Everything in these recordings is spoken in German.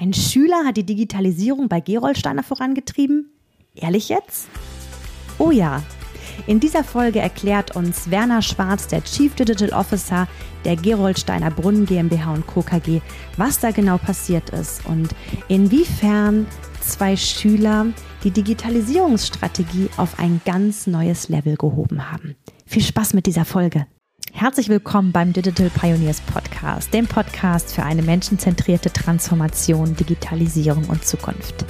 Ein Schüler hat die Digitalisierung bei Gerolsteiner vorangetrieben? Ehrlich jetzt? Oh ja. In dieser Folge erklärt uns Werner Schwarz, der Chief Digital Officer der Gerolsteiner Brunnen GmbH und Co. KG, was da genau passiert ist und inwiefern zwei Schüler die Digitalisierungsstrategie auf ein ganz neues Level gehoben haben. Viel Spaß mit dieser Folge. Herzlich willkommen beim Digital Pioneers Podcast, dem Podcast für eine menschenzentrierte Transformation, Digitalisierung und Zukunft.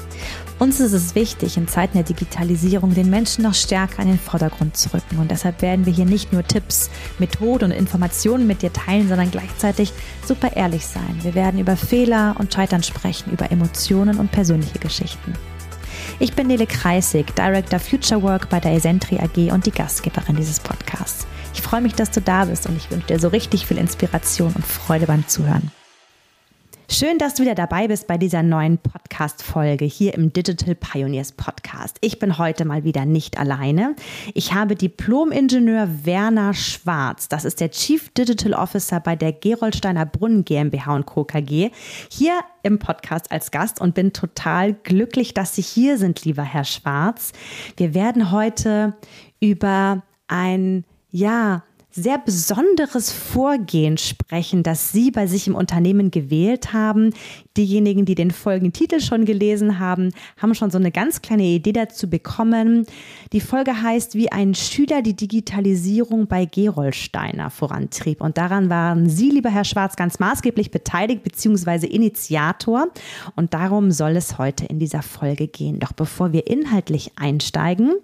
Uns ist es wichtig, in Zeiten der Digitalisierung den Menschen noch stärker in den Vordergrund zu rücken. Und deshalb werden wir hier nicht nur Tipps, Methoden und Informationen mit dir teilen, sondern gleichzeitig super ehrlich sein. Wir werden über Fehler und Scheitern sprechen, über Emotionen und persönliche Geschichten. Ich bin Nele Kreisig, Director Future Work bei der Esentri AG und die Gastgeberin dieses Podcasts. Ich freue mich, dass du da bist und ich wünsche dir so richtig viel Inspiration und Freude beim Zuhören. Schön, dass du wieder dabei bist bei dieser neuen Podcast-Folge hier im Digital Pioneers Podcast. Ich bin heute mal wieder nicht alleine. Ich habe Diplom-Ingenieur Werner Schwarz, das ist der Chief Digital Officer bei der Gerolsteiner Brunnen GmbH Co. KG, hier im Podcast als Gast und bin total glücklich, dass Sie hier sind, lieber Herr Schwarz. Wir werden heute über ein ja, sehr besonderes Vorgehen sprechen, das Sie bei sich im Unternehmen gewählt haben. Diejenigen, die den folgenden Titel schon gelesen haben, haben schon so eine ganz kleine Idee dazu bekommen. Die Folge heißt, wie ein Schüler die Digitalisierung bei Gerolsteiner vorantrieb. Und daran waren Sie, lieber Herr Schwarz, ganz maßgeblich beteiligt bzw. Initiator. Und darum soll es heute in dieser Folge gehen. Doch bevor wir inhaltlich einsteigen,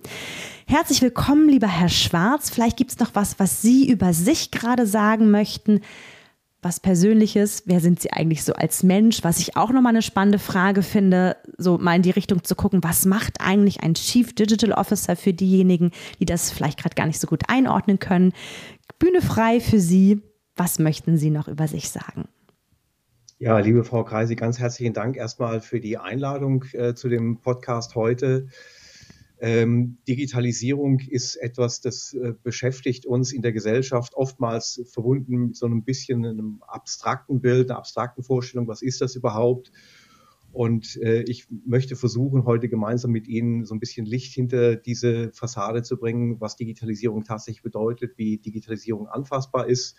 Herzlich willkommen, lieber Herr Schwarz. Vielleicht gibt es noch was, was Sie über sich gerade sagen möchten. Was Persönliches, wer sind Sie eigentlich so als Mensch? Was ich auch nochmal eine spannende Frage finde, so mal in die Richtung zu gucken, was macht eigentlich ein Chief Digital Officer für diejenigen, die das vielleicht gerade gar nicht so gut einordnen können? Bühne frei für Sie. Was möchten Sie noch über sich sagen? Ja, liebe Frau Kreisi, ganz herzlichen Dank erstmal für die Einladung äh, zu dem Podcast heute. Ähm, Digitalisierung ist etwas, das äh, beschäftigt uns in der Gesellschaft oftmals verbunden mit so einem bisschen einem abstrakten Bild, einer abstrakten Vorstellung, was ist das überhaupt? Und äh, ich möchte versuchen, heute gemeinsam mit Ihnen so ein bisschen Licht hinter diese Fassade zu bringen, was Digitalisierung tatsächlich bedeutet, wie Digitalisierung anfassbar ist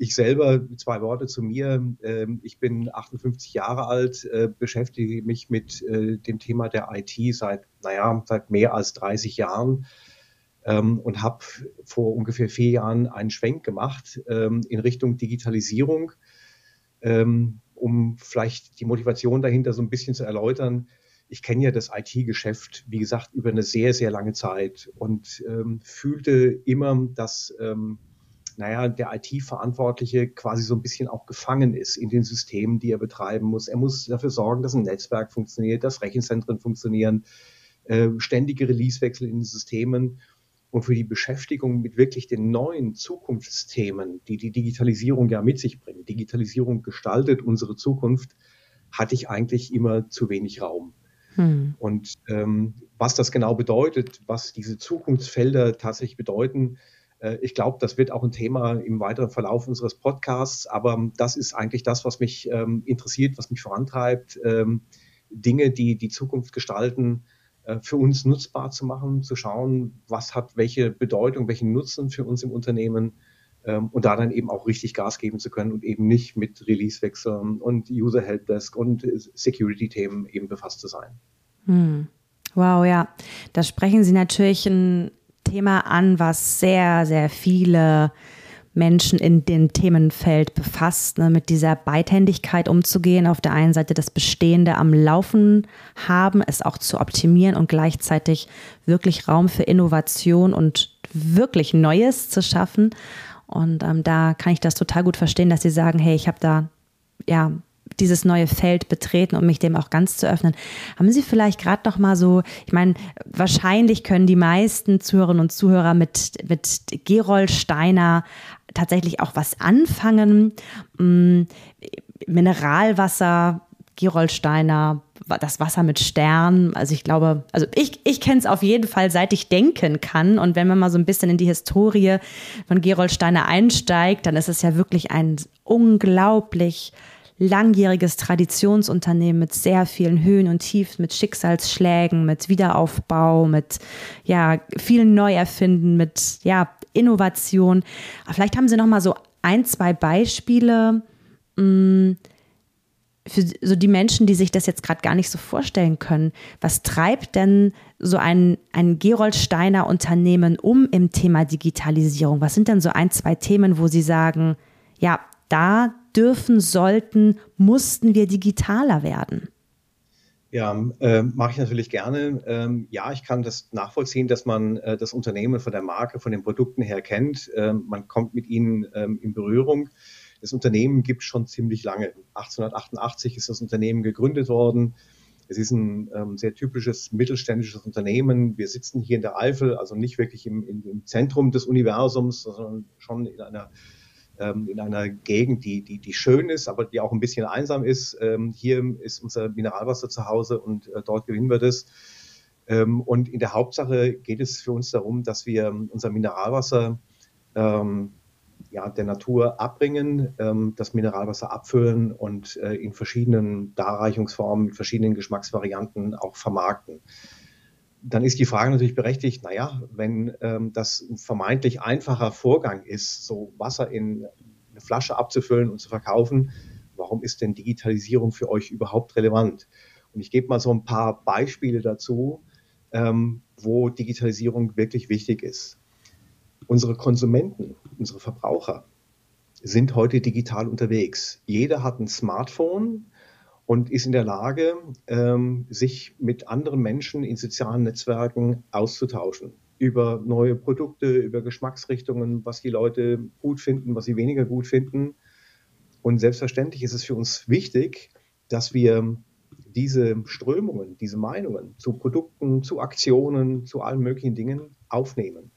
ich selber, zwei Worte zu mir. Ähm, ich bin 58 Jahre alt, äh, beschäftige mich mit äh, dem Thema der IT seit, naja, seit mehr als 30 Jahren ähm, und habe vor ungefähr vier Jahren einen Schwenk gemacht ähm, in Richtung Digitalisierung, um vielleicht die Motivation dahinter so ein bisschen zu erläutern. Ich kenne ja das IT-Geschäft, wie gesagt, über eine sehr, sehr lange Zeit und fühlte immer, dass naja, der IT-Verantwortliche quasi so ein bisschen auch gefangen ist in den Systemen, die er betreiben muss. Er muss dafür sorgen, dass ein Netzwerk funktioniert, dass Rechenzentren funktionieren, äh, ständige Releasewechsel in den Systemen. Und für die Beschäftigung mit wirklich den neuen Zukunftsthemen, die die Digitalisierung ja mit sich bringt, Digitalisierung gestaltet unsere Zukunft, hatte ich eigentlich immer zu wenig Raum. Hm. Und ähm, was das genau bedeutet, was diese Zukunftsfelder tatsächlich bedeuten, ich glaube, das wird auch ein Thema im weiteren Verlauf unseres Podcasts, aber das ist eigentlich das, was mich ähm, interessiert, was mich vorantreibt, ähm, Dinge, die die Zukunft gestalten, äh, für uns nutzbar zu machen, zu schauen, was hat welche Bedeutung, welchen Nutzen für uns im Unternehmen ähm, und da dann eben auch richtig Gas geben zu können und eben nicht mit Release-Wechseln und User Helpdesk und Security-Themen eben befasst zu sein. Hm. Wow, ja, da sprechen Sie natürlich ein Thema an, was sehr, sehr viele Menschen in dem Themenfeld befasst, ne, mit dieser Beidhändigkeit umzugehen. Auf der einen Seite das Bestehende am Laufen haben, es auch zu optimieren und gleichzeitig wirklich Raum für Innovation und wirklich Neues zu schaffen. Und ähm, da kann ich das total gut verstehen, dass sie sagen, hey, ich habe da ja dieses neue Feld betreten, um mich dem auch ganz zu öffnen. Haben Sie vielleicht gerade noch mal so, ich meine, wahrscheinlich können die meisten Zuhörerinnen und Zuhörer mit, mit Gerold Steiner tatsächlich auch was anfangen. Mm, Mineralwasser, Gerolsteiner, das Wasser mit Stern. Also ich glaube, also ich, ich kenne es auf jeden Fall, seit ich denken kann. Und wenn man mal so ein bisschen in die Historie von Gerolsteiner einsteigt, dann ist es ja wirklich ein unglaublich langjähriges Traditionsunternehmen mit sehr vielen Höhen und Tiefen, mit Schicksalsschlägen, mit Wiederaufbau, mit ja, vielen Neuerfinden, mit ja, Innovation. Aber vielleicht haben Sie noch mal so ein, zwei Beispiele mh, mm, für so die Menschen, die sich das jetzt gerade gar nicht so vorstellen können. Was treibt denn so ein, ein Gerold Steiner Unternehmen um im Thema Digitalisierung? Was sind denn so ein, zwei Themen, wo Sie sagen, ja, da dürfen, sollten, mussten wir digitaler werden? Ja, äh, mache ich natürlich gerne. Ähm, ja, ich kann das nachvollziehen, dass man äh, das Unternehmen von der Marke, von den Produkten her kennt. Ähm, man kommt mit ihnen ähm, in Berührung. Das Unternehmen gibt schon ziemlich lange. 1888 ist das Unternehmen gegründet worden. Es ist ein ähm, sehr typisches mittelständisches Unternehmen. Wir sitzen hier in der Eifel, also nicht wirklich im, im Zentrum des Universums, sondern schon in einer ähm, in einer Gegend, die, die, die schön ist, aber die auch ein bisschen einsam ist. Ähm, hier ist unser Mineralwasser zu Hause und äh, dort gewinnen wir das. Ähm, und in der Hauptsache geht es für uns darum, dass wir unser Mineralwasser ja, der Natur abbringen, das Mineralwasser abfüllen und äh, in verschiedenen Darreichungsformen, mit verschiedenen Geschmacksvarianten auch vermarkten dann ist die Frage natürlich berechtigt, naja, wenn ähm, das ein vermeintlich einfacher Vorgang ist, so Wasser in eine Flasche abzufüllen und zu verkaufen, warum ist denn Digitalisierung für euch überhaupt relevant? Und ich gebe mal so ein paar Beispiele dazu, ähm, wo Digitalisierung wirklich wichtig ist. Unsere Konsumenten, unsere Verbraucher sind heute digital unterwegs. Jeder hat ein Smartphone, und ist in der Lage, ähm, sich mit anderen Menschen in sozialen Netzwerken auszutauschen über neue Produkte, über Geschmacksrichtungen, was die Leute gut finden, was sie weniger gut finden. Und selbstverständlich ist es für uns wichtig, dass wir diese Strömungen, diese Meinungen zu Produkten, zu Aktionen, zu allen möglichen Dingen aufnehmen.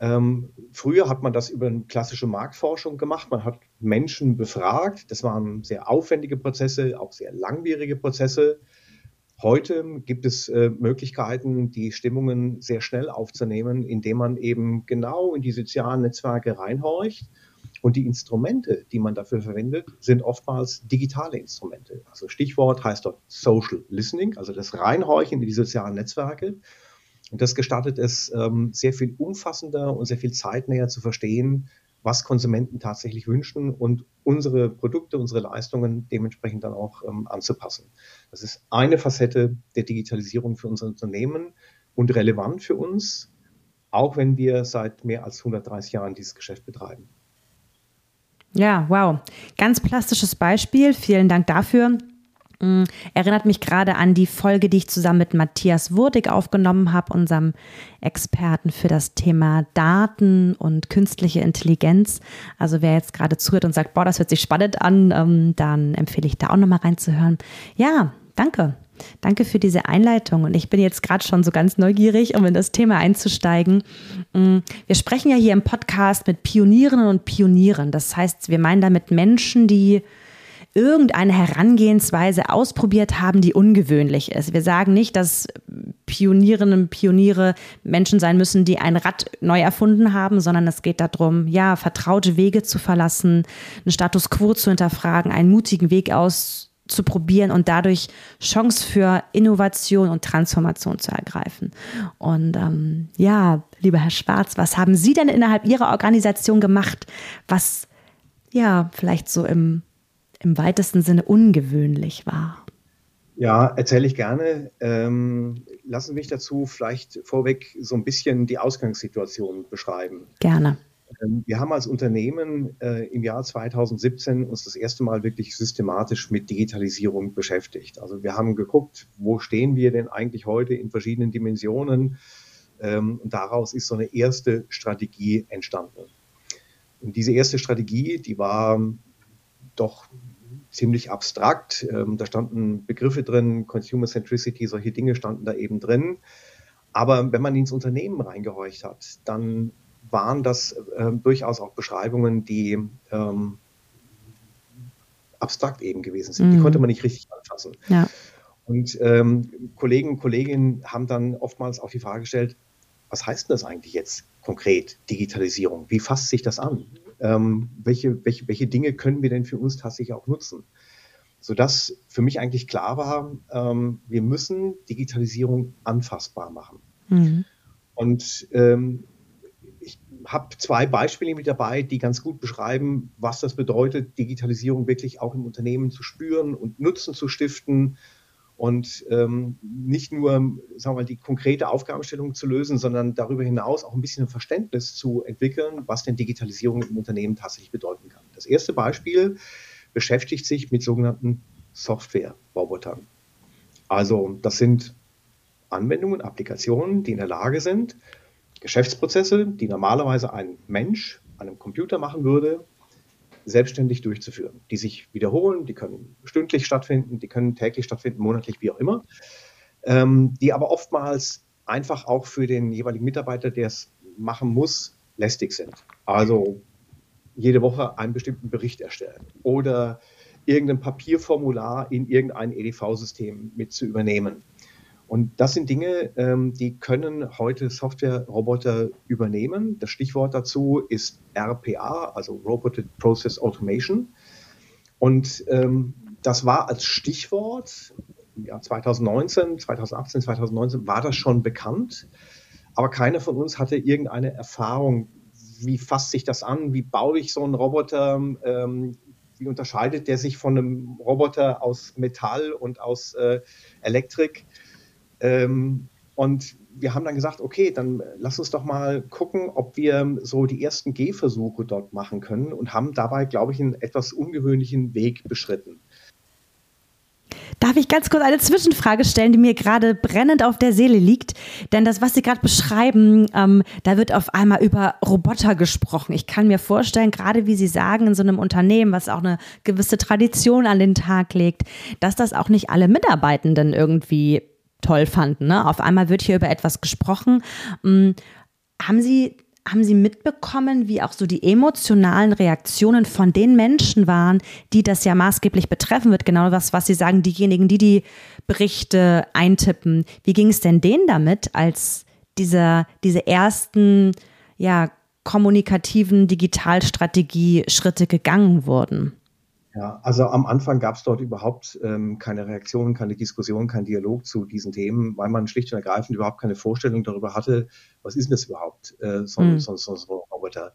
Ähm, früher hat man das über eine klassische Marktforschung gemacht. Man hat Menschen befragt. Das waren sehr aufwendige Prozesse, auch sehr langwierige Prozesse. Heute gibt es äh, Möglichkeiten, die Stimmungen sehr schnell aufzunehmen, indem man eben genau in die sozialen Netzwerke reinhorcht. Und die Instrumente, die man dafür verwendet, sind oftmals digitale Instrumente. Also Stichwort heißt dort Social Listening, also das Reinhorchen in die sozialen Netzwerke. Und das gestattet es, ähm, sehr viel umfassender und sehr viel zeitnäher zu verstehen, was Konsumenten tatsächlich wünschen und unsere Produkte, unsere Leistungen dementsprechend dann auch ähm, anzupassen. Das ist eine Facette der Digitalisierung für unser Unternehmen und relevant für uns, auch wenn wir seit mehr als 130 Jahren dieses Geschäft betreiben. Ja, wow. Ganz plastisches Beispiel. Vielen Dank dafür. Mm, erinnert mich gerade an die Folge, die ich zusammen mit Matthias Wurdig aufgenommen habe, unserem Experten für das Thema Daten und künstliche Intelligenz. Also wer jetzt gerade zuhört und sagt, boah, das hört sich spannend an, ähm, dann empfehle ich da auch nochmal reinzuhören. Ja, danke. Danke für diese Einleitung. Und ich bin jetzt gerade schon so ganz neugierig, um in das Thema einzusteigen. Mm, wir sprechen ja hier im Podcast mit Pionierinnen und Pionieren. Das heißt, wir meinen damit Menschen, die irgendeine Herangehensweise ausprobiert haben, die ungewöhnlich ist. Wir sagen nicht, dass Pionierinnen und Pioniere Menschen sein müssen, die ein Rad neu erfunden haben, sondern es geht darum, ja, vertraute Wege zu verlassen, einen Status quo zu hinterfragen, einen mutigen Weg auszuprobieren und dadurch Chance für Innovation und Transformation zu ergreifen. Und ähm, ja, lieber Herr Schwarz, was haben Sie denn innerhalb Ihrer Organisation gemacht, was ja vielleicht so im im weitesten Sinne ungewöhnlich war? Ja, erzähle ich gerne. Ähm, lassen Sie mich dazu vielleicht vorweg so ein bisschen die Ausgangssituation beschreiben. Gerne. Ähm, wir haben als Unternehmen äh, im Jahr 2017 uns das erste Mal wirklich systematisch mit Digitalisierung beschäftigt. Also wir haben geguckt, wo stehen wir denn eigentlich heute in verschiedenen Dimensionen. Ähm, und daraus ist so eine erste Strategie entstanden. Und diese erste Strategie, die war doch ziemlich abstrakt. Ähm, da standen Begriffe drin, Consumer Centricity, solche Dinge standen da eben drin. Aber wenn man ins Unternehmen reingehorcht hat, dann waren das äh, durchaus auch Beschreibungen, die ähm, abstrakt eben gewesen sind. Mhm. Die konnte man nicht richtig anfassen. Ja. Und ähm, Kollegen und Kolleginnen haben dann oftmals auch die Frage gestellt, was heißt denn das eigentlich jetzt konkret, Digitalisierung? Wie fasst sich das an? Ähm, welche, welche, welche Dinge können wir denn für uns tatsächlich auch nutzen. sodass für mich eigentlich klar war, ähm, wir müssen Digitalisierung anfassbar machen. Mhm. Und ähm, ich habe zwei Beispiele mit dabei, die ganz gut beschreiben, was das bedeutet, Digitalisierung wirklich auch im Unternehmen zu spüren und Nutzen zu stiften und ähm, nicht nur sagen wir mal, die konkrete Aufgabenstellung zu lösen, sondern darüber hinaus auch ein bisschen ein Verständnis zu entwickeln, was denn Digitalisierung im Unternehmen tatsächlich bedeuten kann. Das erste Beispiel beschäftigt sich mit sogenannten Software-Robotern. Also das sind Anwendungen, Applikationen, die in der Lage sind, Geschäftsprozesse, die normalerweise ein Mensch an einem Computer machen würde, selbstständig durchzuführen, die sich wiederholen, die können stündlich stattfinden, die können täglich stattfinden, monatlich, wie auch immer, ähm, die aber oftmals einfach auch für den jeweiligen Mitarbeiter, der es machen muss, lästig sind. Also jede Woche einen bestimmten Bericht erstellen oder irgendein Papierformular in irgendein EDV-System mit zu übernehmen. Und das sind Dinge, ähm, die können heute Software-Roboter übernehmen. Das Stichwort dazu ist RPA, also Roboted Process Automation. Und ähm, das war als Stichwort im Jahr 2019, 2018, 2019 war das schon bekannt. Aber keiner von uns hatte irgendeine Erfahrung. Wie fasst sich das an? Wie baue ich so einen Roboter? Ähm, wie unterscheidet der sich von einem Roboter aus Metall und aus äh, Elektrik? Ähm, und wir haben dann gesagt, okay, dann lass uns doch mal gucken, ob wir so die ersten Gehversuche dort machen können und haben dabei, glaube ich, einen etwas ungewöhnlichen Weg beschritten. Darf ich ganz kurz eine Zwischenfrage stellen, die mir gerade brennend auf der Seele liegt? Denn das, was Sie gerade beschreiben, ähm, da wird auf einmal über Roboter gesprochen. Ich kann mir vorstellen, gerade wie Sie sagen, in so einem Unternehmen, was auch eine gewisse Tradition an den Tag legt, dass das auch nicht alle Mitarbeitenden irgendwie toll fanden. Ne? Auf einmal wird hier über etwas gesprochen. Hm, haben Sie haben Sie mitbekommen, wie auch so die emotionalen Reaktionen von den Menschen waren, die das ja maßgeblich betreffen wird? Genau was, was Sie sagen, diejenigen, die die Berichte eintippen. Wie ging es denn denen damit, als diese, diese ersten, ja, kommunikativen Digitalstrategie-Schritte gegangen wurden? Ja, also am Anfang gab es dort überhaupt ähm, keine Reaktion, keine Diskussion, kein Dialog zu diesen Themen, weil man schlicht und ergreifend überhaupt keine Vorstellung darüber hatte, was ist denn das überhaupt, äh, so, mhm. so, so, so ein Roboter.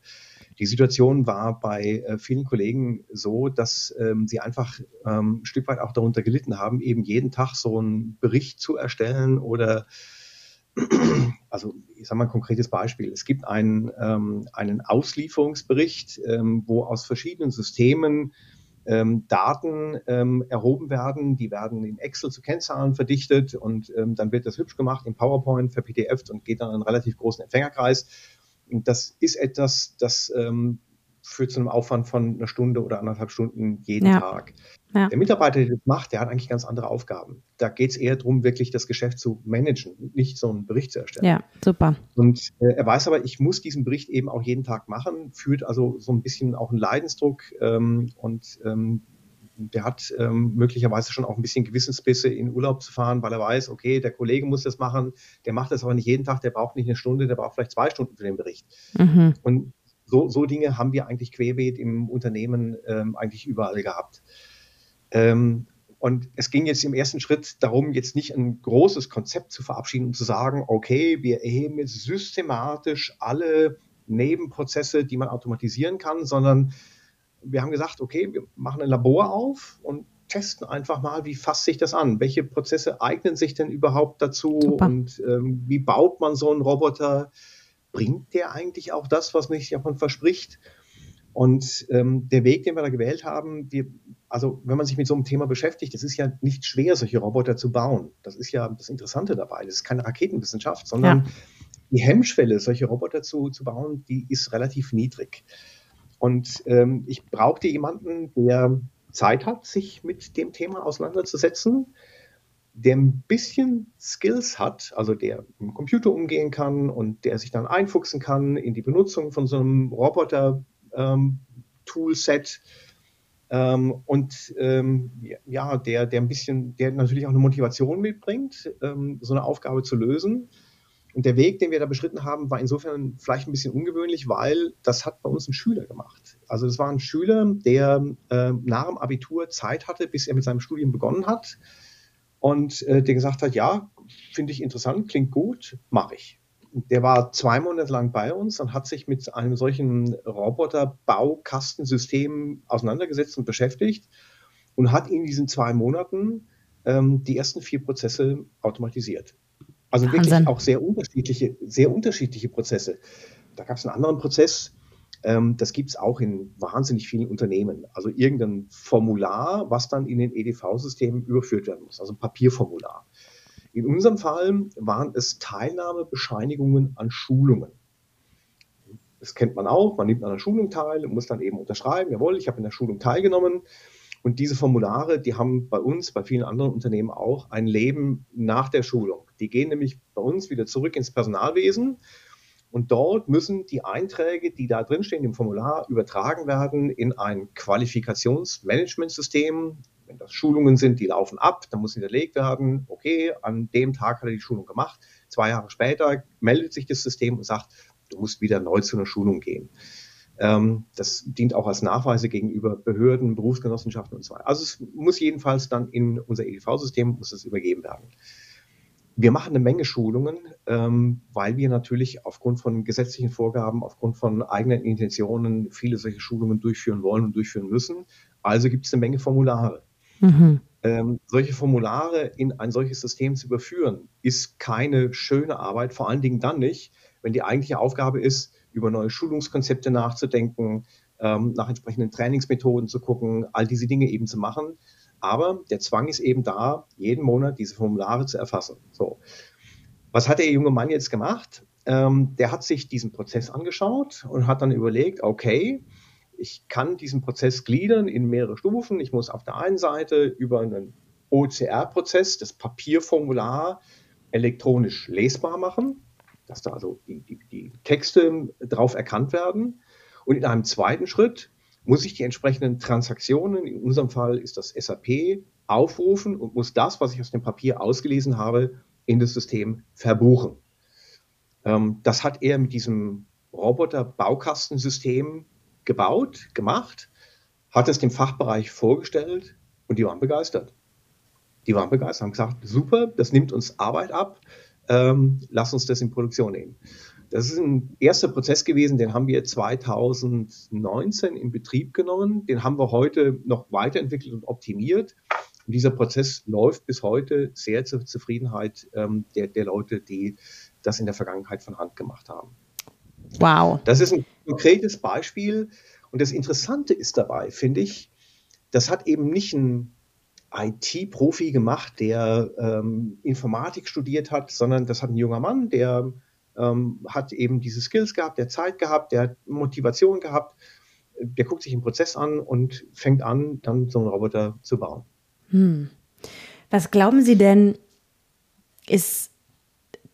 Die Situation war bei äh, vielen Kollegen so, dass ähm, sie einfach ähm, ein Stück weit auch darunter gelitten haben, eben jeden Tag so einen Bericht zu erstellen oder also ich sage mal ein konkretes Beispiel. Es gibt einen, ähm, einen Auslieferungsbericht, ähm, wo aus verschiedenen Systemen ähm, Daten ähm, erhoben werden. Die werden in Excel zu Kennzahlen verdichtet und ähm, dann wird das hübsch gemacht in PowerPoint, verPDF und geht dann in einen relativ großen Empfängerkreis. Und das ist etwas, das ähm, führt zu einem Aufwand von einer Stunde oder anderthalb Stunden jeden ja. Tag. Ja. Der Mitarbeiter, der das macht, der hat eigentlich ganz andere Aufgaben. Da geht es eher darum, wirklich das Geschäft zu managen, nicht so einen Bericht zu erstellen. Ja, super. Und äh, er weiß aber, ich muss diesen Bericht eben auch jeden Tag machen, führt also so ein bisschen auch einen Leidensdruck ähm, und ähm, der hat ähm, möglicherweise schon auch ein bisschen Gewissensbisse, in Urlaub zu fahren, weil er weiß, okay, der Kollege muss das machen, der macht das aber nicht jeden Tag, der braucht nicht eine Stunde, der braucht vielleicht zwei Stunden für den Bericht. Mhm. Und so, so Dinge haben wir eigentlich querbeet im Unternehmen ähm, eigentlich überall gehabt. Ähm, und es ging jetzt im ersten Schritt darum, jetzt nicht ein großes Konzept zu verabschieden und zu sagen, okay, wir erheben jetzt systematisch alle Nebenprozesse, die man automatisieren kann, sondern wir haben gesagt, okay, wir machen ein Labor auf und testen einfach mal, wie fasst sich das an? Welche Prozesse eignen sich denn überhaupt dazu? Super. Und ähm, wie baut man so einen Roboter? Bringt der eigentlich auch das, was man sich davon verspricht? Und ähm, der Weg, den wir da gewählt haben, wir, also wenn man sich mit so einem Thema beschäftigt, es ist ja nicht schwer, solche Roboter zu bauen. Das ist ja das Interessante dabei. Das ist keine Raketenwissenschaft, sondern ja. die Hemmschwelle, solche Roboter zu, zu bauen, die ist relativ niedrig. Und ähm, ich brauchte jemanden, der Zeit hat, sich mit dem Thema auseinanderzusetzen, der ein bisschen Skills hat, also der mit dem Computer umgehen kann und der sich dann einfuchsen kann in die Benutzung von so einem Roboter-Toolset. Ähm, ähm, und ähm, ja, der, der ein bisschen, der natürlich auch eine Motivation mitbringt, ähm, so eine Aufgabe zu lösen. Und der Weg, den wir da beschritten haben, war insofern vielleicht ein bisschen ungewöhnlich, weil das hat bei uns ein Schüler gemacht. Also das war ein Schüler, der äh, nach dem Abitur Zeit hatte, bis er mit seinem Studium begonnen hat und äh, der gesagt hat, ja, finde ich interessant, klingt gut, mache ich. Der war zwei Monate lang bei uns und hat sich mit einem solchen Roboter-Baukastensystem auseinandergesetzt und beschäftigt und hat in diesen zwei Monaten ähm, die ersten vier Prozesse automatisiert. Also Wahnsinn. wirklich auch sehr unterschiedliche, sehr unterschiedliche Prozesse. Da gab es einen anderen Prozess, ähm, das gibt es auch in wahnsinnig vielen Unternehmen. Also irgendein Formular, was dann in den EDV-Systemen überführt werden muss, also ein Papierformular. In unserem Fall waren es Teilnahmebescheinigungen an Schulungen. Das kennt man auch, man nimmt an einer Schulung teil und muss dann eben unterschreiben, jawohl, ich habe in der Schulung teilgenommen. Und diese Formulare, die haben bei uns, bei vielen anderen Unternehmen auch ein Leben nach der Schulung. Die gehen nämlich bei uns wieder zurück ins Personalwesen. Und dort müssen die Einträge, die da drinstehen im Formular, übertragen werden in ein Qualifikationsmanagementsystem. Wenn das Schulungen sind, die laufen ab, dann muss hinterlegt werden, okay, an dem Tag hat er die Schulung gemacht. Zwei Jahre später meldet sich das System und sagt, du musst wieder neu zu einer Schulung gehen. Ähm, das dient auch als Nachweise gegenüber Behörden, Berufsgenossenschaften und so weiter. Also es muss jedenfalls dann in unser EDV-System muss es übergeben werden. Wir machen eine Menge Schulungen, ähm, weil wir natürlich aufgrund von gesetzlichen Vorgaben, aufgrund von eigenen Intentionen viele solche Schulungen durchführen wollen und durchführen müssen. Also gibt es eine Menge Formulare. Mhm. Ähm, solche Formulare in ein solches System zu überführen, ist keine schöne Arbeit, vor allen Dingen dann nicht, wenn die eigentliche Aufgabe ist, über neue Schulungskonzepte nachzudenken, ähm, nach entsprechenden Trainingsmethoden zu gucken, all diese Dinge eben zu machen. Aber der Zwang ist eben da, jeden Monat diese Formulare zu erfassen. So. Was hat der junge Mann jetzt gemacht? Ähm, der hat sich diesen Prozess angeschaut und hat dann überlegt, okay, ich kann diesen Prozess gliedern in mehrere Stufen. Ich muss auf der einen Seite über einen OCR-Prozess das Papierformular elektronisch lesbar machen dass da also die, die, die Texte drauf erkannt werden. Und in einem zweiten Schritt muss ich die entsprechenden Transaktionen, in unserem Fall ist das SAP, aufrufen und muss das, was ich aus dem Papier ausgelesen habe, in das System verbuchen. Ähm, das hat er mit diesem Roboter-Baukastensystem gebaut, gemacht, hat es dem Fachbereich vorgestellt und die waren begeistert. Die waren begeistert, haben gesagt, super, das nimmt uns Arbeit ab, ähm, lass uns das in Produktion nehmen. Das ist ein erster Prozess gewesen, den haben wir 2019 in Betrieb genommen. Den haben wir heute noch weiterentwickelt und optimiert. Und dieser Prozess läuft bis heute sehr zur Zufriedenheit ähm, der, der Leute, die das in der Vergangenheit von Hand gemacht haben. Wow. Das ist ein konkretes Beispiel. Und das Interessante ist dabei, finde ich, das hat eben nicht ein IT-Profi gemacht, der ähm, Informatik studiert hat, sondern das hat ein junger Mann, der ähm, hat eben diese Skills gehabt, der Zeit gehabt, der Motivation gehabt, der guckt sich den Prozess an und fängt an, dann so einen Roboter zu bauen. Hm. Was glauben Sie denn, ist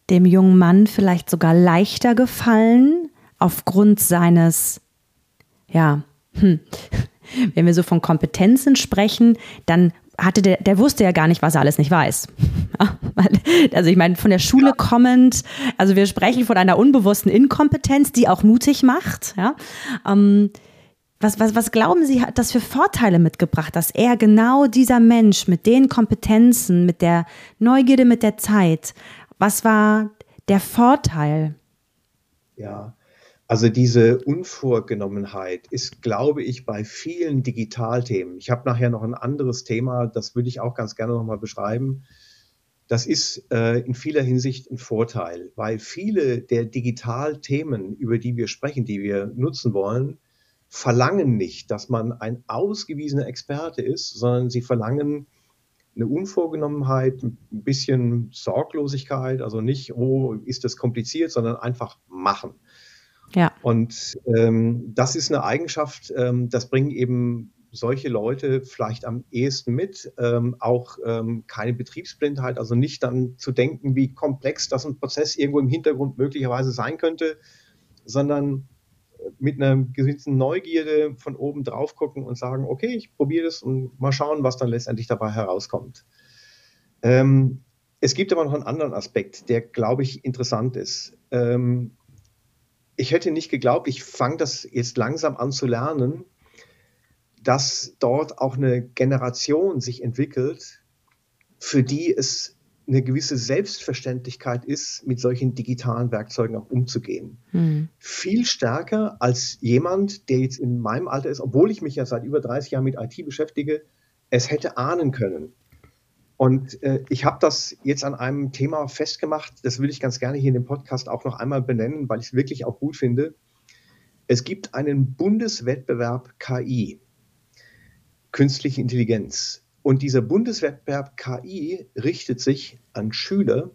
dem jungen Mann vielleicht sogar leichter gefallen aufgrund seines, ja, hm, wenn wir so von Kompetenzen sprechen, dann hatte der, der wusste ja gar nicht, was er alles nicht weiß. also ich meine, von der Schule kommend, also wir sprechen von einer unbewussten Inkompetenz, die auch mutig macht. Ja? Ähm, was, was, was glauben Sie, hat das für Vorteile mitgebracht, dass er genau dieser Mensch mit den Kompetenzen, mit der Neugierde, mit der Zeit, was war der Vorteil? Ja, also diese Unvorgenommenheit ist, glaube ich, bei vielen Digitalthemen. Ich habe nachher noch ein anderes Thema, das würde ich auch ganz gerne nochmal beschreiben. Das ist äh, in vieler Hinsicht ein Vorteil, weil viele der Digitalthemen, über die wir sprechen, die wir nutzen wollen, verlangen nicht, dass man ein ausgewiesener Experte ist, sondern sie verlangen eine Unvorgenommenheit, ein bisschen Sorglosigkeit, also nicht, oh, ist das kompliziert, sondern einfach machen. Ja. Und ähm, das ist eine Eigenschaft, ähm, das bringen eben solche Leute vielleicht am ehesten mit. Ähm, auch ähm, keine Betriebsblindheit, also nicht dann zu denken, wie komplex das ein Prozess irgendwo im Hintergrund möglicherweise sein könnte, sondern äh, mit einer gewissen Neugierde von oben drauf gucken und sagen, okay, ich probiere das und mal schauen, was dann letztendlich dabei herauskommt. Ähm, es gibt aber noch einen anderen Aspekt, der, glaube ich, interessant ist. Ähm, ich hätte nicht geglaubt, ich fange das jetzt langsam an zu lernen, dass dort auch eine Generation sich entwickelt, für die es eine gewisse Selbstverständlichkeit ist, mit solchen digitalen Werkzeugen auch umzugehen. Mhm. Viel stärker als jemand, der jetzt in meinem Alter ist, obwohl ich mich ja seit über 30 Jahren mit IT beschäftige, es hätte ahnen können. Und äh, ich habe das jetzt an einem Thema festgemacht, das will ich ganz gerne hier in dem Podcast auch noch einmal benennen, weil ich es wirklich auch gut finde. Es gibt einen Bundeswettbewerb KI, künstliche Intelligenz. Und dieser Bundeswettbewerb KI richtet sich an Schüler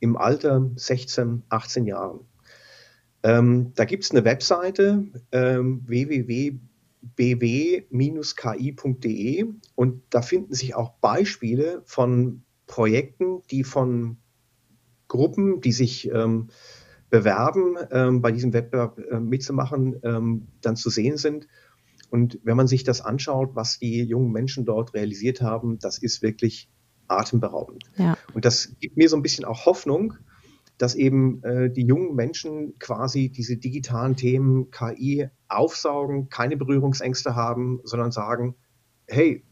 im Alter 16, 18 Jahren. Ähm, da gibt es eine Webseite ähm, www bw-ki.de und da finden sich auch Beispiele von Projekten, die von Gruppen, die sich ähm, bewerben, ähm, bei diesem Wettbewerb äh, mitzumachen, ähm, dann zu sehen sind. Und wenn man sich das anschaut, was die jungen Menschen dort realisiert haben, das ist wirklich atemberaubend. Ja. Und das gibt mir so ein bisschen auch Hoffnung, dass eben äh, die jungen Menschen quasi diese digitalen Themen KI aufsaugen, keine Berührungsängste haben, sondern sagen, hey,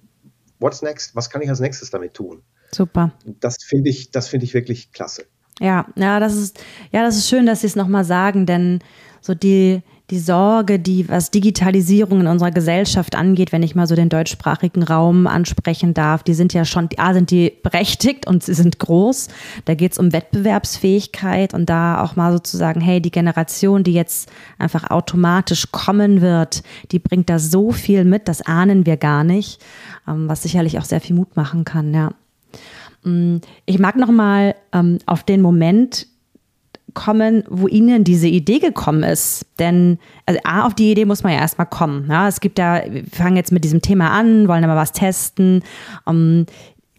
what's next? Was kann ich als nächstes damit tun? Super. Das finde ich, das finde ich wirklich klasse. Ja, ja, das ist, ja, das ist schön, dass Sie es nochmal sagen, denn so die, die Sorge, die was Digitalisierung in unserer Gesellschaft angeht, wenn ich mal so den deutschsprachigen Raum ansprechen darf, die sind ja schon, A, sind die berechtigt und sie sind groß. Da geht es um Wettbewerbsfähigkeit und da auch mal sozusagen, hey, die Generation, die jetzt einfach automatisch kommen wird, die bringt da so viel mit, das ahnen wir gar nicht, ähm, was sicherlich auch sehr viel Mut machen kann, ja. Mm, ich mag noch mal ähm, auf den Moment kommen, wo Ihnen diese Idee gekommen ist. Denn also A, auf die Idee muss man ja erstmal kommen. Ja, es gibt ja, wir fangen jetzt mit diesem Thema an, wollen aber was testen. Um, ähm,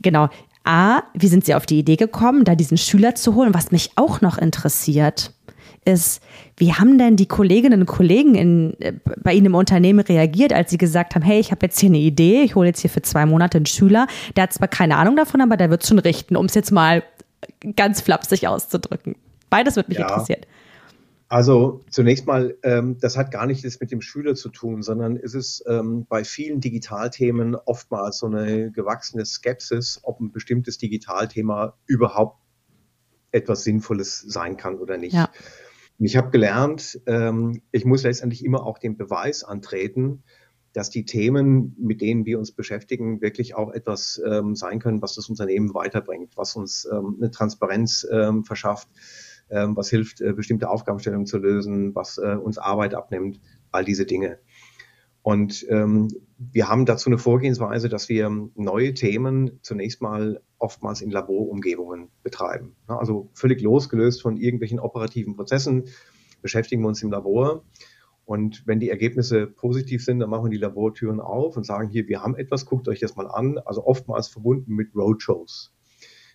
genau. A, wie sind Sie auf die Idee gekommen, da diesen Schüler zu holen? Was mich auch noch interessiert, ist, wie haben denn die Kolleginnen und Kollegen in, äh, bei Ihnen im Unternehmen reagiert, als Sie gesagt haben, hey, ich habe jetzt hier eine Idee, ich hole jetzt hier für zwei Monate einen Schüler, der hat zwar keine Ahnung davon, aber der wird schon richten, um es jetzt mal ganz flapsig auszudrücken. Beides wird mich ja. interessieren. Also zunächst mal, ähm, das hat gar nichts mit dem Schüler zu tun, sondern es ist ähm, bei vielen Digitalthemen oftmals so eine gewachsene Skepsis, ob ein bestimmtes Digitalthema überhaupt etwas Sinnvolles sein kann oder nicht. Ja. ich habe gelernt, ähm, ich muss letztendlich immer auch den Beweis antreten, dass die Themen, mit denen wir uns beschäftigen, wirklich auch etwas ähm, sein können, was das Unternehmen weiterbringt, was uns ähm, eine Transparenz ähm, verschafft, was hilft, äh, bestimmte Aufgabenstellungen zu lösen, was äh, uns Arbeit abnimmt, all diese Dinge. Und ähm, wir haben dazu eine Vorgehensweise, dass wir neue Themen zunächst mal oftmals in Laborumgebungen betreiben. Also völlig losgelöst von irgendwelchen operativen Prozessen beschäftigen wir uns im Labor. Und wenn die Ergebnisse positiv sind, dann machen wir die Labortüren auf und sagen hier, wir haben etwas, guckt euch das mal an. Also oftmals verbunden mit Roadshows.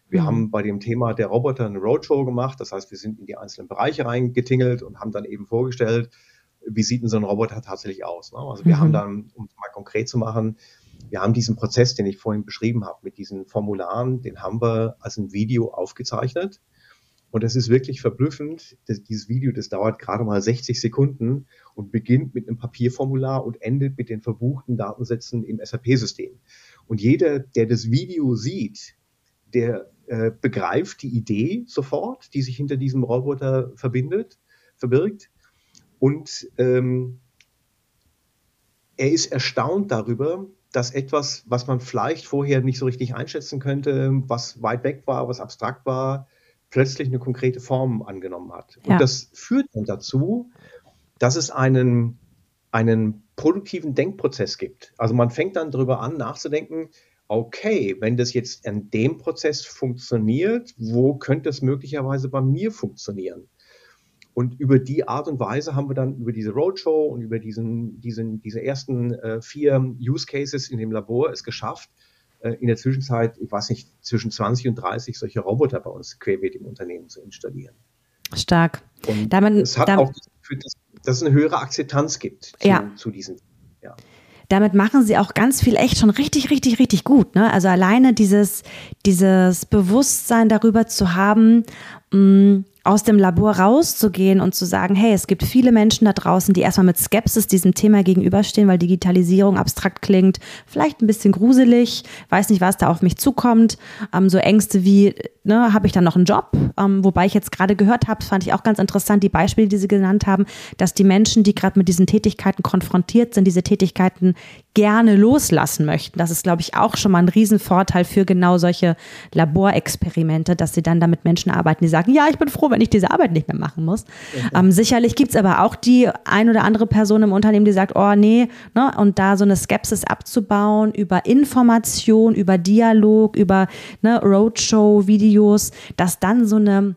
Wir mhm. haben bei dem Thema der Roboter eine Roadshow gemacht. Das heißt, wir sind in die einzelnen Bereiche reingetingelt und haben dann eben vorgestellt, wie sieht denn so ein Roboter tatsächlich aus. Ne? Also wir mhm. haben dann, um es mal konkret zu machen, wir haben diesen Prozess, den ich vorhin beschrieben habe, mit diesen Formularen, den haben wir als ein Video aufgezeichnet. Und es ist wirklich verblüffend. dass dieses Video, das dauert gerade mal 60 Sekunden und beginnt mit einem Papierformular und endet mit den verbuchten Datensätzen im SAP-System. Und jeder, der das Video sieht, der äh, begreift die Idee sofort, die sich hinter diesem Roboter verbindet, verbirgt. Und ähm, er ist erstaunt darüber, dass etwas, was man vielleicht vorher nicht so richtig einschätzen könnte, was weit weg war, was abstrakt war, plötzlich eine konkrete Form angenommen hat. Und ja. das führt dann dazu, dass es einen, einen produktiven Denkprozess gibt. Also man fängt dann darüber an, nachzudenken, okay, wenn das jetzt an dem Prozess funktioniert, wo könnte es möglicherweise bei mir funktionieren? Und über die Art und Weise haben wir dann über diese Roadshow und über diesen, diesen, diese ersten äh, vier Use Cases in dem Labor es geschafft, äh, in der Zwischenzeit, ich weiß nicht, zwischen 20 und 30 solche Roboter bei uns querbeet im Unternehmen zu installieren. Stark. Und damit, es hat damit, auch geführt, dass, dass, es eine höhere Akzeptanz gibt zu, ja. zu diesen. Ja. Damit machen sie auch ganz viel echt schon richtig, richtig, richtig gut. Ne? Also alleine dieses, dieses Bewusstsein darüber zu haben, mh, mm, aus dem Labor rauszugehen und zu sagen, hey, es gibt viele Menschen da draußen, die erstmal mit Skepsis diesem Thema gegenüberstehen, weil Digitalisierung abstrakt klingt, vielleicht ein bisschen gruselig, weiß nicht, was da auf mich zukommt, ähm, so Ängste wie, ne, habe ich dann noch einen Job? Ähm, wobei ich jetzt gerade gehört habe, fand ich auch ganz interessant, die Beispiele, die Sie genannt haben, dass die Menschen, die gerade mit diesen Tätigkeiten konfrontiert sind, diese Tätigkeiten gerne loslassen möchten. Das ist, glaube ich, auch schon mal ein Riesenvorteil für genau solche Laborexperimente, dass sie dann damit Menschen arbeiten, die sagen, ja, ich bin froh, wenn ich diese Arbeit nicht mehr machen muss. Ja. Ähm, sicherlich gibt es aber auch die ein oder andere Person im Unternehmen, die sagt, oh nee, ne, und da so eine Skepsis abzubauen über Information, über Dialog, über ne, Roadshow-Videos, dass dann so eine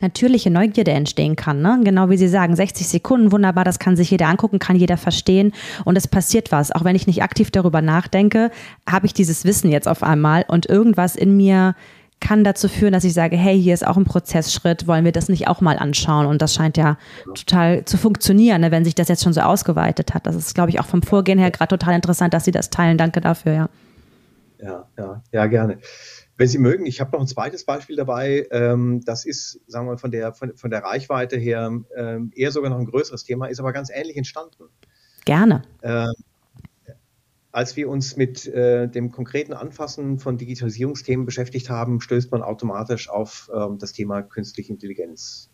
natürliche Neugierde entstehen kann. Ne? Genau wie Sie sagen, 60 Sekunden, wunderbar, das kann sich jeder angucken, kann jeder verstehen und es passiert was. Auch wenn ich nicht aktiv darüber nachdenke, habe ich dieses Wissen jetzt auf einmal und irgendwas in mir kann dazu führen, dass ich sage, hey, hier ist auch ein Prozessschritt, wollen wir das nicht auch mal anschauen? Und das scheint ja total zu funktionieren, ne, wenn sich das jetzt schon so ausgeweitet hat. Das ist, glaube ich, auch vom Vorgehen her gerade total interessant, dass Sie das teilen. Danke dafür, ja. Ja, ja, ja, gerne. Wenn Sie mögen, ich habe noch ein zweites Beispiel dabei. Ähm, das ist, sagen wir mal, von der, von, von der Reichweite her ähm, eher sogar noch ein größeres Thema, ist aber ganz ähnlich entstanden. Gerne. Ähm, als wir uns mit äh, dem konkreten Anfassen von Digitalisierungsthemen beschäftigt haben, stößt man automatisch auf ähm, das Thema künstliche Intelligenz.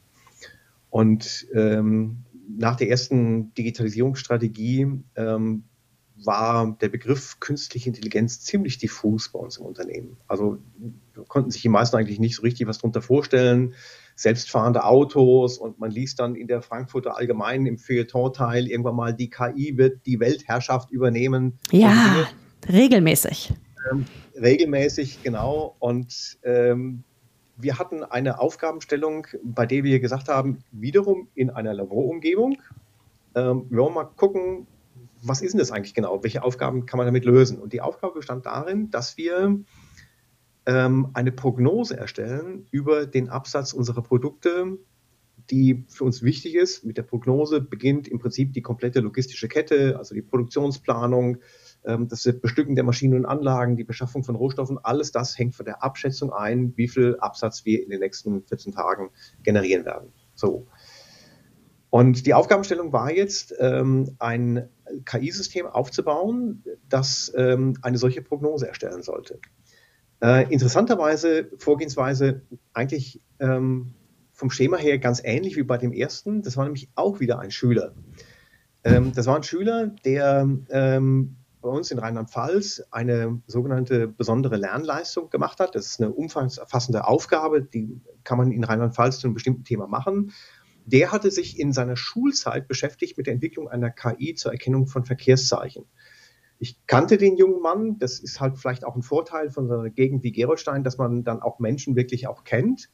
Und ähm, nach der ersten Digitalisierungsstrategie ähm, war der Begriff künstliche Intelligenz ziemlich diffus bei uns im Unternehmen. Also konnten sich die meisten eigentlich nicht so richtig was darunter vorstellen. Selbstfahrende Autos und man liest dann in der Frankfurter Allgemeinen im Feuilleton-Teil irgendwann mal, die KI wird die Weltherrschaft übernehmen. Ja, regelmäßig. Ähm, regelmäßig, genau. Und ähm, wir hatten eine Aufgabenstellung, bei der wir gesagt haben, wiederum in einer Laborumgebung. Ähm, wir wollen mal gucken, was ist denn das eigentlich genau? Welche Aufgaben kann man damit lösen? Und die Aufgabe bestand darin, dass wir ähm, eine Prognose erstellen über den Absatz unserer Produkte, die für uns wichtig ist. Mit der Prognose beginnt im Prinzip die komplette logistische Kette, also die Produktionsplanung, ähm, das Bestücken der Maschinen und Anlagen, die Beschaffung von Rohstoffen. Alles das hängt von der Abschätzung ein, wie viel Absatz wir in den nächsten 14 Tagen generieren werden. So. Und die Aufgabenstellung war jetzt, ähm, ein KI-System aufzubauen, das ähm, eine solche Prognose erstellen sollte. Äh, interessanterweise Vorgehensweise eigentlich ähm, vom Schema her ganz ähnlich wie bei dem ersten. Das war nämlich auch wieder ein Schüler. Ähm, das war ein Schüler, der ähm, bei uns in Rheinland-Pfalz eine sogenannte besondere Lernleistung gemacht hat. Das ist eine umfassende Aufgabe, die kann man in Rheinland-Pfalz zu einem bestimmten Thema machen der hatte sich in seiner Schulzeit beschäftigt mit der Entwicklung einer KI zur Erkennung von Verkehrszeichen. Ich kannte den jungen Mann, das ist halt vielleicht auch ein Vorteil von so einer Gegend wie Gerolstein, dass man dann auch Menschen wirklich auch kennt.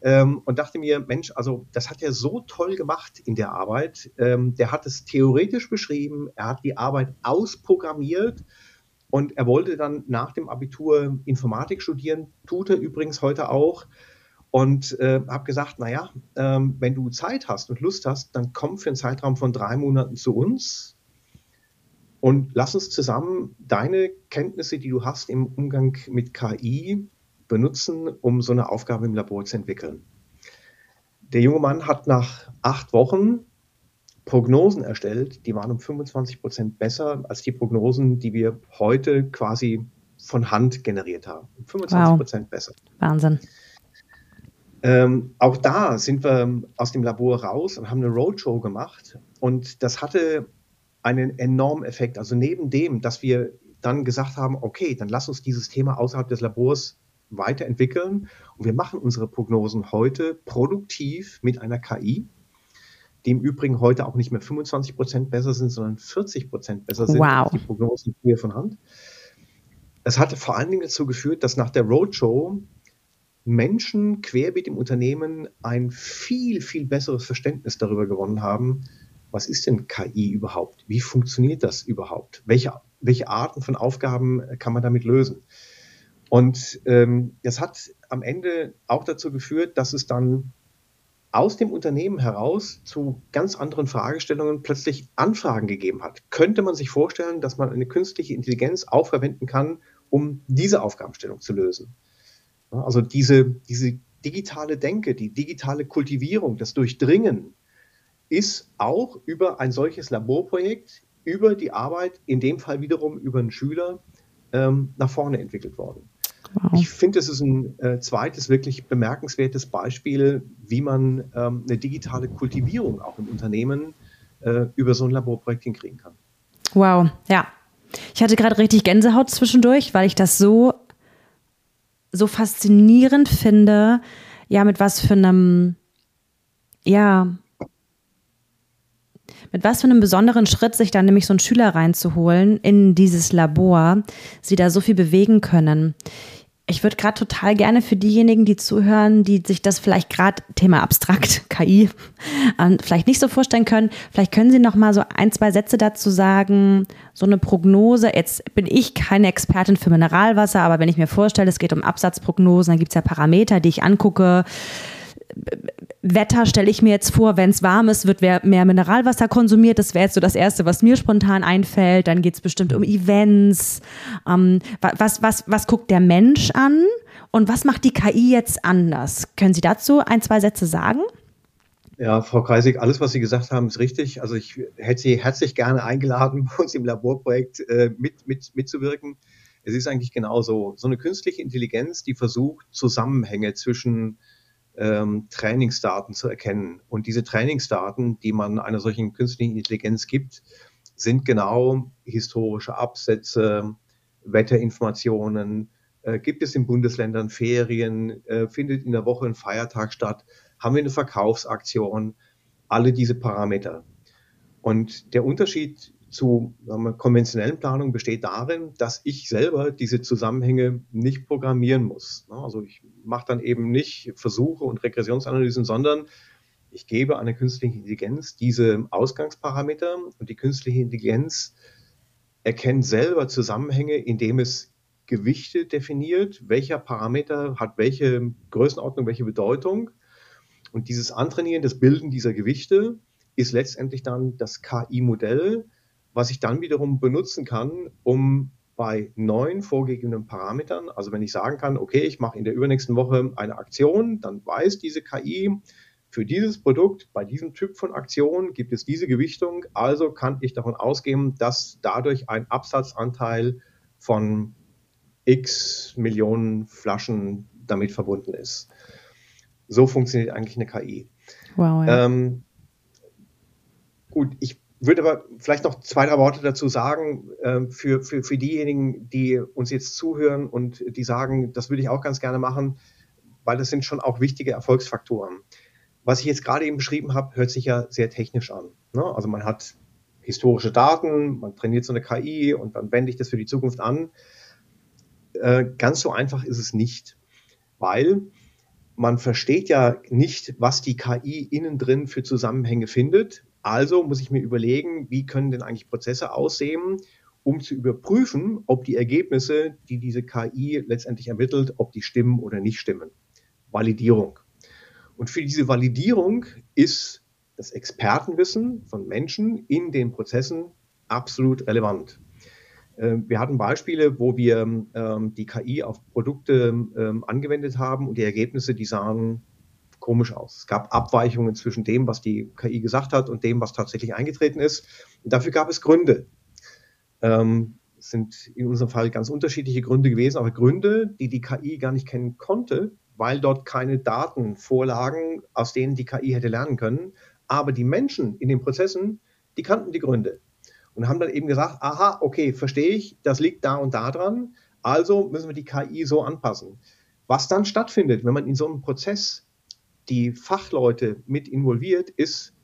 Ähm, und dachte mir, Mensch, also das hat er so toll gemacht in der Arbeit. Ähm, der hat es theoretisch beschrieben, er hat die Arbeit ausprogrammiert und er wollte dann nach dem Abitur Informatik studieren, tut er übrigens heute auch und äh, habe gesagt, naja, ähm, wenn du Zeit hast und Lust hast, dann komm für einen Zeitraum von drei Monaten zu uns und lass uns zusammen deine Kenntnisse, die du hast im Umgang mit KI, benutzen, um so eine Aufgabe im Labor zu entwickeln. Der junge Mann hat nach acht Wochen Prognosen erstellt, die waren um 25 Prozent besser als die Prognosen, die wir heute quasi von Hand generiert haben. 25 Prozent wow. besser. Wahnsinn. Ähm, auch da sind wir aus dem Labor raus und haben eine Roadshow gemacht. Und das hatte einen enormen Effekt. Also neben dem, dass wir dann gesagt haben, okay, dann lass uns dieses Thema außerhalb des Labors weiterentwickeln. Und wir machen unsere Prognosen heute produktiv mit einer KI, die im Übrigen heute auch nicht mehr 25 Prozent besser sind, sondern 40 Prozent besser sind wow. die Prognosen hier von Hand. Es hat vor allen Dingen dazu geführt, dass nach der Roadshow Menschen querbeet im Unternehmen ein viel, viel besseres Verständnis darüber gewonnen haben, was ist denn KI überhaupt? Wie funktioniert das überhaupt? Welche, welche Arten von Aufgaben kann man damit lösen? Und ähm, das hat am Ende auch dazu geführt, dass es dann aus dem Unternehmen heraus zu ganz anderen Fragestellungen plötzlich Anfragen gegeben hat. Könnte man sich vorstellen, dass man eine künstliche Intelligenz auch verwenden kann, um diese Aufgabenstellung zu lösen? Also diese, diese digitale Denke, die digitale Kultivierung, das Durchdringen ist auch über ein solches Laborprojekt, über die Arbeit, in dem Fall wiederum über einen Schüler, ähm, nach vorne entwickelt worden. Wow. Ich finde, es ist ein äh, zweites wirklich bemerkenswertes Beispiel, wie man ähm, eine digitale Kultivierung auch im Unternehmen äh, über so ein Laborprojekt hinkriegen kann. Wow, ja. Ich hatte gerade richtig Gänsehaut zwischendurch, weil ich das so, so faszinierend finde, ja, mit was für einem, ja, mit was für einem besonderen Schritt sich dann nämlich so einen Schüler reinzuholen in dieses Labor, sie da so viel bewegen können ich würde gerade total gerne für diejenigen, die zuhören, die sich das vielleicht gerade Thema abstrakt KI vielleicht nicht so vorstellen können, vielleicht können Sie noch mal so ein zwei Sätze dazu sagen, so eine Prognose. Jetzt bin ich keine Expertin für Mineralwasser, aber wenn ich mir vorstelle, es geht um Absatzprognosen, dann gibt es ja Parameter, die ich angucke Wetter stelle ich mir jetzt vor, wenn es warm ist, wird mehr Mineralwasser konsumiert. Das wäre jetzt so das Erste, was mir spontan einfällt. Dann geht es bestimmt um Events. Ähm, was, was, was guckt der Mensch an und was macht die KI jetzt anders? Können Sie dazu ein, zwei Sätze sagen? Ja, Frau Kreisig, alles, was Sie gesagt haben, ist richtig. Also ich hätte Sie herzlich gerne eingeladen, bei uns im Laborprojekt äh, mit, mit, mitzuwirken. Es ist eigentlich genauso. So eine künstliche Intelligenz, die versucht, Zusammenhänge zwischen ähm, Trainingsdaten zu erkennen. Und diese Trainingsdaten, die man einer solchen künstlichen Intelligenz gibt, sind genau historische Absätze, Wetterinformationen, äh, gibt es in Bundesländern Ferien, äh, findet in der Woche ein Feiertag statt, haben wir eine Verkaufsaktion, alle diese Parameter. Und der Unterschied zu wir, konventionellen Planung besteht darin, dass ich selber diese Zusammenhänge nicht programmieren muss. Also ich mache dann eben nicht Versuche und Regressionsanalysen, sondern ich gebe einer künstlichen Intelligenz diese Ausgangsparameter und die künstliche Intelligenz erkennt selber Zusammenhänge, indem es Gewichte definiert, welcher Parameter hat welche Größenordnung, welche Bedeutung. Und dieses Antrainieren, das Bilden dieser Gewichte ist letztendlich dann das KI-Modell, was ich dann wiederum benutzen kann, um bei neuen vorgegebenen Parametern, also wenn ich sagen kann, okay, ich mache in der übernächsten Woche eine Aktion, dann weiß diese KI, für dieses Produkt, bei diesem Typ von Aktion gibt es diese Gewichtung, also kann ich davon ausgehen, dass dadurch ein Absatzanteil von x Millionen Flaschen damit verbunden ist. So funktioniert eigentlich eine KI. Wow, ja. ähm, gut, ich würde aber vielleicht noch zwei, drei Worte dazu sagen, äh, für, für, für diejenigen, die uns jetzt zuhören und die sagen, das würde ich auch ganz gerne machen, weil das sind schon auch wichtige Erfolgsfaktoren. Was ich jetzt gerade eben beschrieben habe, hört sich ja sehr technisch an. Ne? Also man hat historische Daten, man trainiert so eine KI und dann wende ich das für die Zukunft an. Äh, ganz so einfach ist es nicht, weil man versteht ja nicht, was die KI innen drin für Zusammenhänge findet also muss ich mir überlegen, wie können denn eigentlich Prozesse aussehen, um zu überprüfen, ob die Ergebnisse, die diese KI letztendlich ermittelt, ob die stimmen oder nicht stimmen. Validierung. Und für diese Validierung ist das Expertenwissen von Menschen in den Prozessen absolut relevant. Ähm, wir hatten Beispiele, wo wir ähm, die KI auf Produkte ähm, angewendet haben und die Ergebnisse, die sahen komisch aus. Es gab Abweichungen zwischen dem, was die KI gesagt hat und dem, was tatsächlich eingetreten ist. Und dafür gab es Gründe. Ähm, es sind in unserem Fall ganz unterschiedliche Gründe gewesen, aber Gründe, die die KI gar nicht kennen konnte, weil dort keine Daten vorlagen, aus denen die KI hätte lernen können. Aber die Menschen in den Prozessen, die kannten die Gründe und haben dann eben gesagt, aha, okay, verstehe ich, das liegt da und da dran, also müssen wir die KI so anpassen. Was dann stattfindet, wenn man in so einem Prozess die Fachleute mit involviert, ist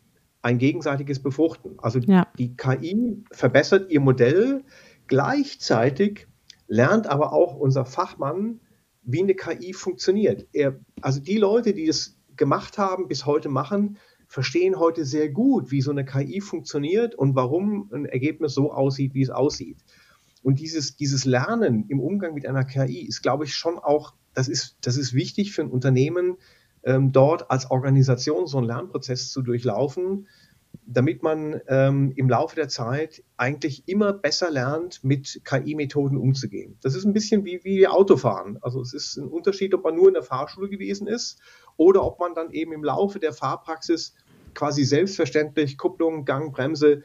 ein gegenseitiges Befruchten. Also ja. die KI verbessert ihr Modell, gleichzeitig lernt aber auch unser Fachmann, wie eine KI funktioniert. Er, also die Leute, die es gemacht haben, bis heute machen, verstehen heute sehr gut, wie so eine KI funktioniert und warum ein Ergebnis so aussieht, wie es aussieht. Und dieses, dieses Lernen im Umgang mit einer KI ist, glaube ich, schon auch, das ist, das ist wichtig für ein Unternehmen, ähm, dort als Organisation so einen Lernprozess zu durchlaufen, damit man ähm, im Laufe der Zeit eigentlich immer besser lernt, mit KI-Methoden umzugehen. Das ist ein bisschen wie, wie Autofahren. Also es ist ein Unterschied, ob man nur in der Fahrschule gewesen ist oder ob man dann eben im Laufe der Fahrpraxis quasi selbstverständlich Kupplung, Gang, Bremse,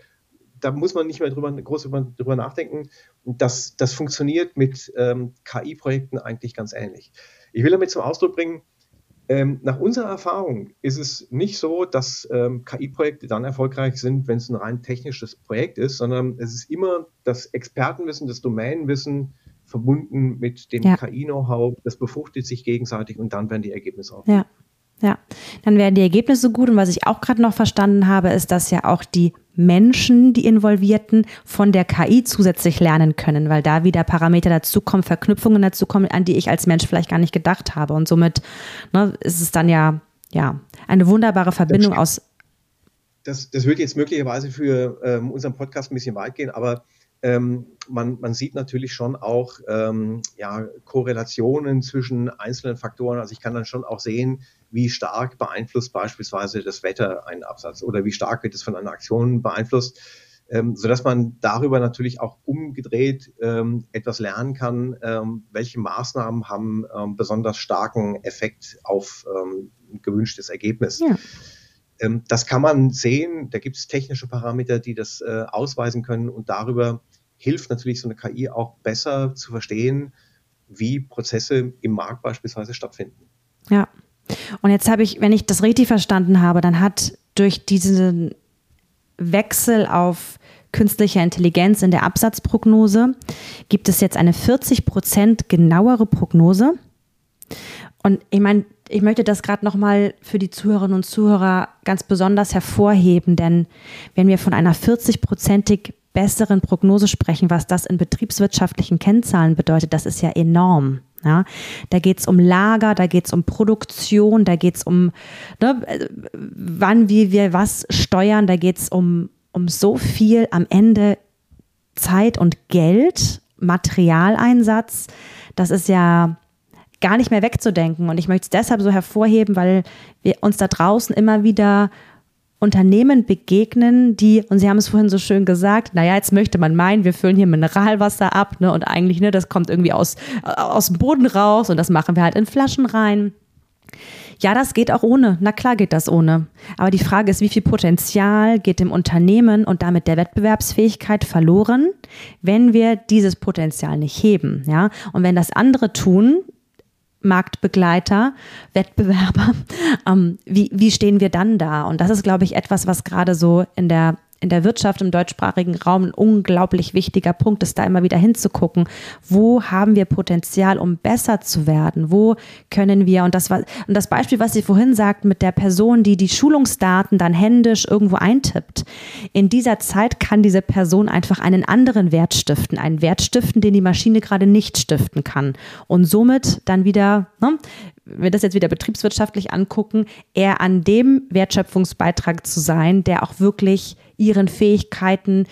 da muss man nicht mehr drüber, groß drüber, drüber nachdenken. Das, das funktioniert mit ähm, KI-Projekten eigentlich ganz ähnlich. Ich will damit zum Ausdruck bringen, ähm, nach unserer Erfahrung ist es nicht so, dass ähm, KI-Projekte dann erfolgreich sind, wenn es ein rein technisches Projekt ist, sondern es ist immer das Expertenwissen, das Domänenwissen verbunden mit dem ja. KI-Know-how, das befruchtet sich gegenseitig und dann werden die Ergebnisse auch. Ja. Ja, dann werden die Ergebnisse gut. Und was ich auch gerade noch verstanden habe, ist, dass ja auch die Menschen, die Involvierten, von der KI zusätzlich lernen können, weil da wieder Parameter dazukommen, Verknüpfungen dazukommen, an die ich als Mensch vielleicht gar nicht gedacht habe. Und somit ne, ist es dann ja, ja eine wunderbare Verbindung aus. Das, das wird jetzt möglicherweise für ähm, unseren Podcast ein bisschen weit gehen, aber ähm, man, man, sieht natürlich schon auch ähm, ja, Korrelationen zwischen einzelnen Faktoren. Also ich kann dann schon auch sehen, wie stark beeinflusst beispielsweise das Wetter einen Absatz oder wie stark wird es von einer Aktion beeinflusst, ähm, sodass man darüber natürlich auch umgedreht ähm, etwas lernen kann, ähm, welche Maßnahmen haben ähm, besonders starken Effekt auf ähm, ein gewünschtes Ergebnis. Ja. Ähm, das kann man sehen, da gibt es technische Parameter, die das äh, ausweisen können und darüber hilft natürlich so eine KI auch besser zu verstehen, wie Prozesse im Markt beispielsweise stattfinden. Ja, und jetzt habe ich, wenn ich das richtig verstanden habe, dann hat durch diesen Wechsel auf künstliche Intelligenz in der Absatzprognose gibt es jetzt eine 40 Prozent genauere Prognose. Und ich meine, ich möchte das gerade nochmal für die Zuhörerinnen und Zuhörer ganz besonders hervorheben, denn wenn wir von einer 40-prozentig besseren Prognose sprechen, was das in betriebswirtschaftlichen Kennzahlen bedeutet, das ist ja enorm. Ja, da geht es um Lager, da geht es um Produktion, da geht es um, ne, wann wie wir was steuern, da geht es um, um so viel am Ende Zeit und Geld, Materialeinsatz. Das ist ja gar nicht mehr wegzudenken. Und ich möchte es deshalb so hervorheben, weil wir uns da draußen immer wieder Unternehmen begegnen, die, und Sie haben es vorhin so schön gesagt, naja, jetzt möchte man meinen, wir füllen hier Mineralwasser ab, ne, und eigentlich, ne, das kommt irgendwie aus, aus dem Boden raus und das machen wir halt in Flaschen rein. Ja, das geht auch ohne. Na klar geht das ohne. Aber die Frage ist, wie viel Potenzial geht dem Unternehmen und damit der Wettbewerbsfähigkeit verloren, wenn wir dieses Potenzial nicht heben, ja? Und wenn das andere tun, Marktbegleiter, Wettbewerber, ähm, wie, wie stehen wir dann da? Und das ist, glaube ich, etwas, was gerade so in der in der Wirtschaft im deutschsprachigen Raum ein unglaublich wichtiger Punkt ist, da immer wieder hinzugucken, wo haben wir Potenzial, um besser zu werden? Wo können wir, und das und das Beispiel, was Sie vorhin sagten, mit der Person, die die Schulungsdaten dann händisch irgendwo eintippt. In dieser Zeit kann diese Person einfach einen anderen Wert stiften, einen Wert stiften, den die Maschine gerade nicht stiften kann. Und somit dann wieder, ne, wenn wir das jetzt wieder betriebswirtschaftlich angucken, eher an dem Wertschöpfungsbeitrag zu sein, der auch wirklich ihren Fähigkeiten,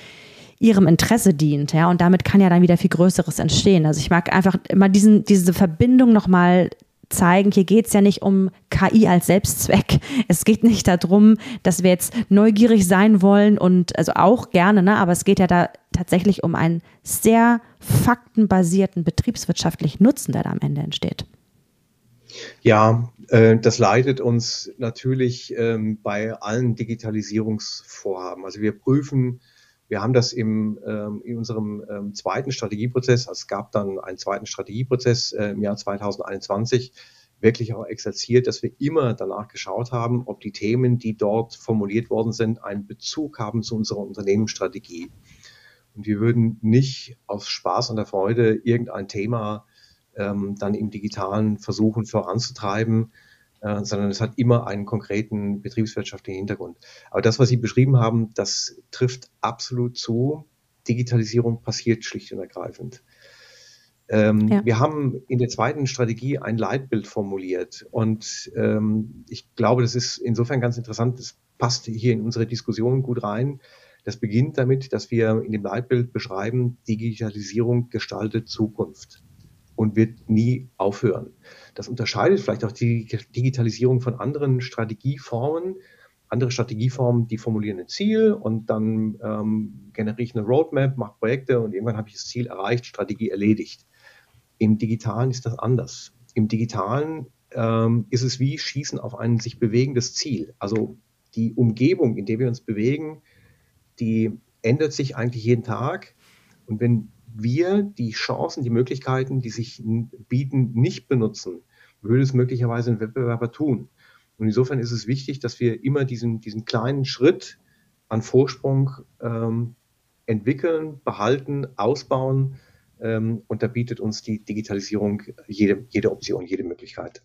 ihrem Interesse dient, ja, und damit kann ja dann wieder viel Größeres entstehen. Also ich mag einfach immer diesen, diese Verbindung nochmal zeigen, hier geht es ja nicht um KI als Selbstzweck. Es geht nicht darum, dass wir jetzt neugierig sein wollen und also auch gerne, ne, aber es geht ja da tatsächlich um einen sehr faktenbasierten betriebswirtschaftlichen Nutzen, der da am Ende entsteht. Ja, äh, das leitet uns natürlich ähm, bei allen Digitalisierungsvorhaben. Also wir prüfen, wir haben das im, ähm, in unserem ähm, zweiten Strategieprozess, also es gab dann einen zweiten Strategieprozess äh, im Jahr 2021, wirklich auch exerziert, dass wir immer danach geschaut haben, ob die Themen, die dort formuliert worden sind, einen Bezug haben zu unserer Unternehmensstrategie. Und wir würden nicht aus Spaß und der Freude irgendein Thema ähm, dann im Digitalen versuchen voranzutreiben, äh, sondern es hat immer einen konkreten betriebswirtschaftlichen Hintergrund. Aber das, was Sie beschrieben haben, das trifft absolut zu. Digitalisierung passiert schlicht und ergreifend. Ähm, ja. Wir haben in der zweiten Strategie ein Leitbild formuliert und ähm, ich glaube, das ist insofern ganz interessant. Das passt hier in unsere Diskussion gut rein. Das beginnt damit, dass wir in dem Leitbild beschreiben, Digitalisierung gestaltet Zukunft und wird nie aufhören. Das unterscheidet vielleicht auch die Digitalisierung von anderen Strategieformen. Andere Strategieformen, die formulieren ein Ziel und dann ähm, generiere ich eine Roadmap, mache Projekte und irgendwann habe ich das Ziel erreicht, Strategie erledigt. Im Digitalen ist das anders. Im Digitalen ähm, ist es wie Schießen auf ein sich bewegendes Ziel. Also die Umgebung, in der wir uns bewegen, die ändert sich eigentlich jeden Tag. Und wenn wir die Chancen, die Möglichkeiten, die sich bieten, nicht benutzen, würde es möglicherweise ein Wettbewerber tun. Und insofern ist es wichtig, dass wir immer diesen, diesen kleinen Schritt an Vorsprung ähm, entwickeln, behalten, ausbauen. Ähm, und da bietet uns die Digitalisierung jede, jede Option, jede Möglichkeit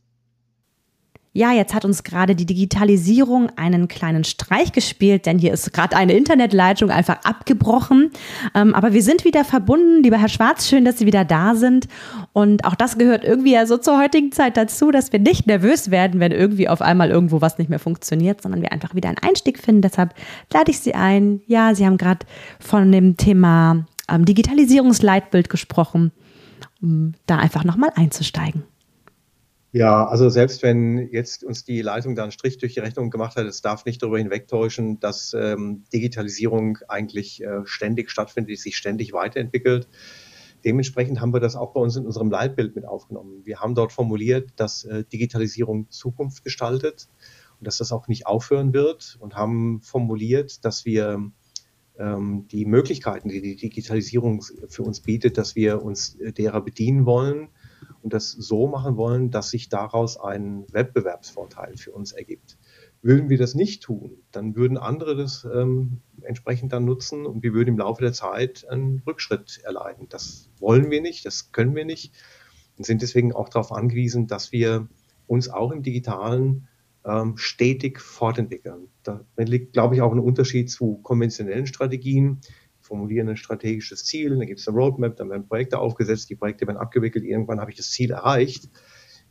ja, jetzt hat uns gerade die Digitalisierung einen kleinen Streich gespielt, denn hier ist gerade eine Internetleitung einfach abgebrochen. Ähm, aber wir sind wieder verbunden. Lieber Herr Schwarz, schön, dass Sie wieder da sind. Und auch das gehört irgendwie ja so zur heutigen Zeit dazu, dass wir nicht nervös werden, wenn irgendwie auf einmal irgendwo was nicht mehr funktioniert, sondern wir einfach wieder einen Einstieg finden. Deshalb lade ich Sie ein. Ja, Sie haben gerade von dem Thema ähm, Digitalisierungsleitbild gesprochen, um da einfach nochmal einzusteigen. Ja, also selbst wenn jetzt uns die Leitung da einen Strich durch die Rechnung gemacht hat, es darf nicht darüber hinwegtäuschen, dass ähm, Digitalisierung eigentlich äh, ständig stattfindet, sich ständig weiterentwickelt. Dementsprechend haben wir das auch bei uns in unserem Leitbild mit aufgenommen. Wir haben dort formuliert, dass äh, Digitalisierung Zukunft gestaltet und dass das auch nicht aufhören wird und haben formuliert, dass wir ähm, die Möglichkeiten, die die Digitalisierung für uns bietet, dass wir uns äh, derer bedienen wollen und das so machen wollen, dass sich daraus ein Wettbewerbsvorteil für uns ergibt. Würden wir das nicht tun, dann würden andere das ähm, entsprechend dann nutzen und wir würden im Laufe der Zeit einen Rückschritt erleiden. Das wollen wir nicht, das können wir nicht und sind deswegen auch darauf angewiesen, dass wir uns auch im digitalen ähm, stetig fortentwickeln. Da liegt, glaube ich, auch ein Unterschied zu konventionellen Strategien, formulieren ein strategisches Ziel, dann gibt es eine Roadmap, dann werden Projekte aufgesetzt, die Projekte werden abgewickelt, irgendwann habe ich das Ziel erreicht.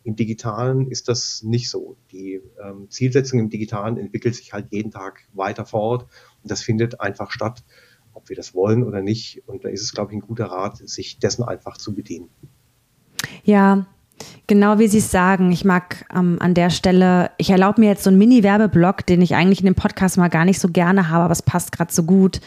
Im Digitalen ist das nicht so. Die ähm, Zielsetzung im Digitalen entwickelt sich halt jeden Tag weiter fort und das findet einfach statt, ob wir das wollen oder nicht. Und da ist es, glaube ich, ein guter Rat, sich dessen einfach zu bedienen. Ja, Genau wie Sie es sagen. Ich mag ähm, an der Stelle, ich erlaube mir jetzt so einen Mini-Werbeblock, den ich eigentlich in dem Podcast mal gar nicht so gerne habe, aber es passt gerade so gut.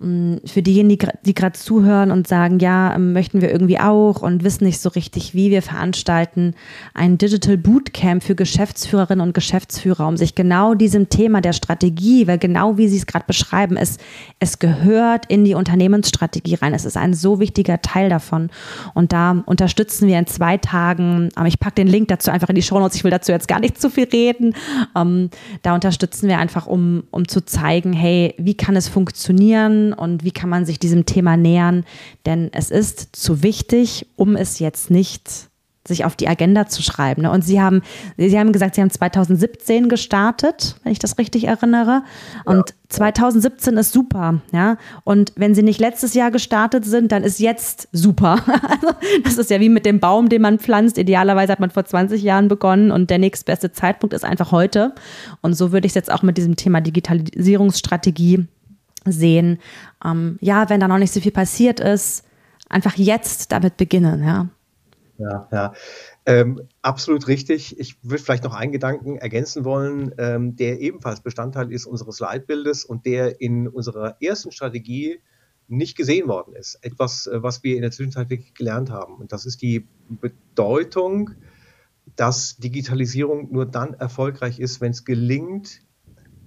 Mm, für diejenigen, die gerade zuhören und sagen, ja, ähm, möchten wir irgendwie auch und wissen nicht so richtig, wie wir veranstalten ein Digital Bootcamp für Geschäftsführerinnen und Geschäftsführer, um sich genau diesem Thema der Strategie, weil genau wie Sie es gerade beschreiben, ist, es gehört in die Unternehmensstrategie rein. Es ist ein so wichtiger Teil davon. Und da unterstützen wir in zwei Tagen, ich packe den Link dazu einfach in die Show Notes, ich will dazu jetzt gar nicht zu viel reden. Ähm, da unterstützen wir einfach, um, um zu zeigen, hey, wie kann es funktionieren? Und wie kann man sich diesem Thema nähern? Denn es ist zu wichtig, um es jetzt nicht sich auf die Agenda zu schreiben. Ne? Und Sie haben, Sie haben gesagt, Sie haben 2017 gestartet, wenn ich das richtig erinnere. Und ja. 2017 ist super, ja. Und wenn Sie nicht letztes Jahr gestartet sind, dann ist jetzt super. Also das ist ja wie mit dem Baum, den man pflanzt. Idealerweise hat man vor 20 Jahren begonnen und der nächstbeste Zeitpunkt ist einfach heute. Und so würde ich es jetzt auch mit diesem Thema Digitalisierungsstrategie sehen, ähm, ja, wenn da noch nicht so viel passiert ist, einfach jetzt damit beginnen, ja. Ja, ja. Ähm, absolut richtig. Ich würde vielleicht noch einen Gedanken ergänzen wollen, ähm, der ebenfalls Bestandteil ist unseres Leitbildes und der in unserer ersten Strategie nicht gesehen worden ist. Etwas, äh, was wir in der Zwischenzeit wirklich gelernt haben. Und das ist die Bedeutung, dass Digitalisierung nur dann erfolgreich ist, wenn es gelingt,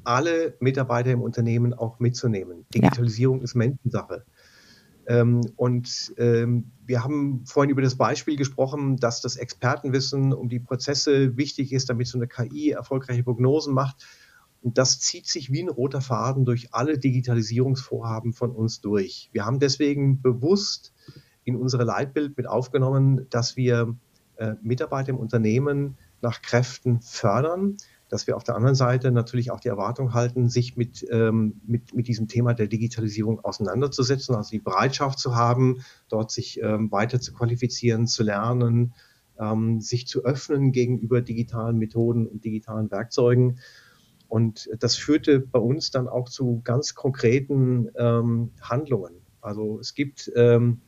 alle Mitarbeiter im Unternehmen auch mitzunehmen. Digitalisierung ja. ist Menschensache. Ähm, und ähm, wir haben vorhin über das Beispiel gesprochen, dass das Expertenwissen um die Prozesse wichtig ist, damit so eine KI erfolgreiche Prognosen macht. Und das zieht sich wie ein roter Faden durch alle Digitalisierungsvorhaben von uns durch. Wir haben deswegen bewusst in unsere Leitbild mit aufgenommen, dass wir äh, Mitarbeiter im Unternehmen nach Kräften fördern dass wir auf der anderen Seite natürlich auch die Erwartung halten, sich mit, ähm, mit, mit diesem Thema der Digitalisierung auseinanderzusetzen, also die Bereitschaft zu haben, dort sich ähm, weiter zu qualifizieren, zu lernen, ähm, sich zu öffnen gegenüber digitalen Methoden und digitalen Werkzeugen. Und das führte bei uns dann auch zu ganz konkreten ähm, Handlungen. Also es gibt ähm,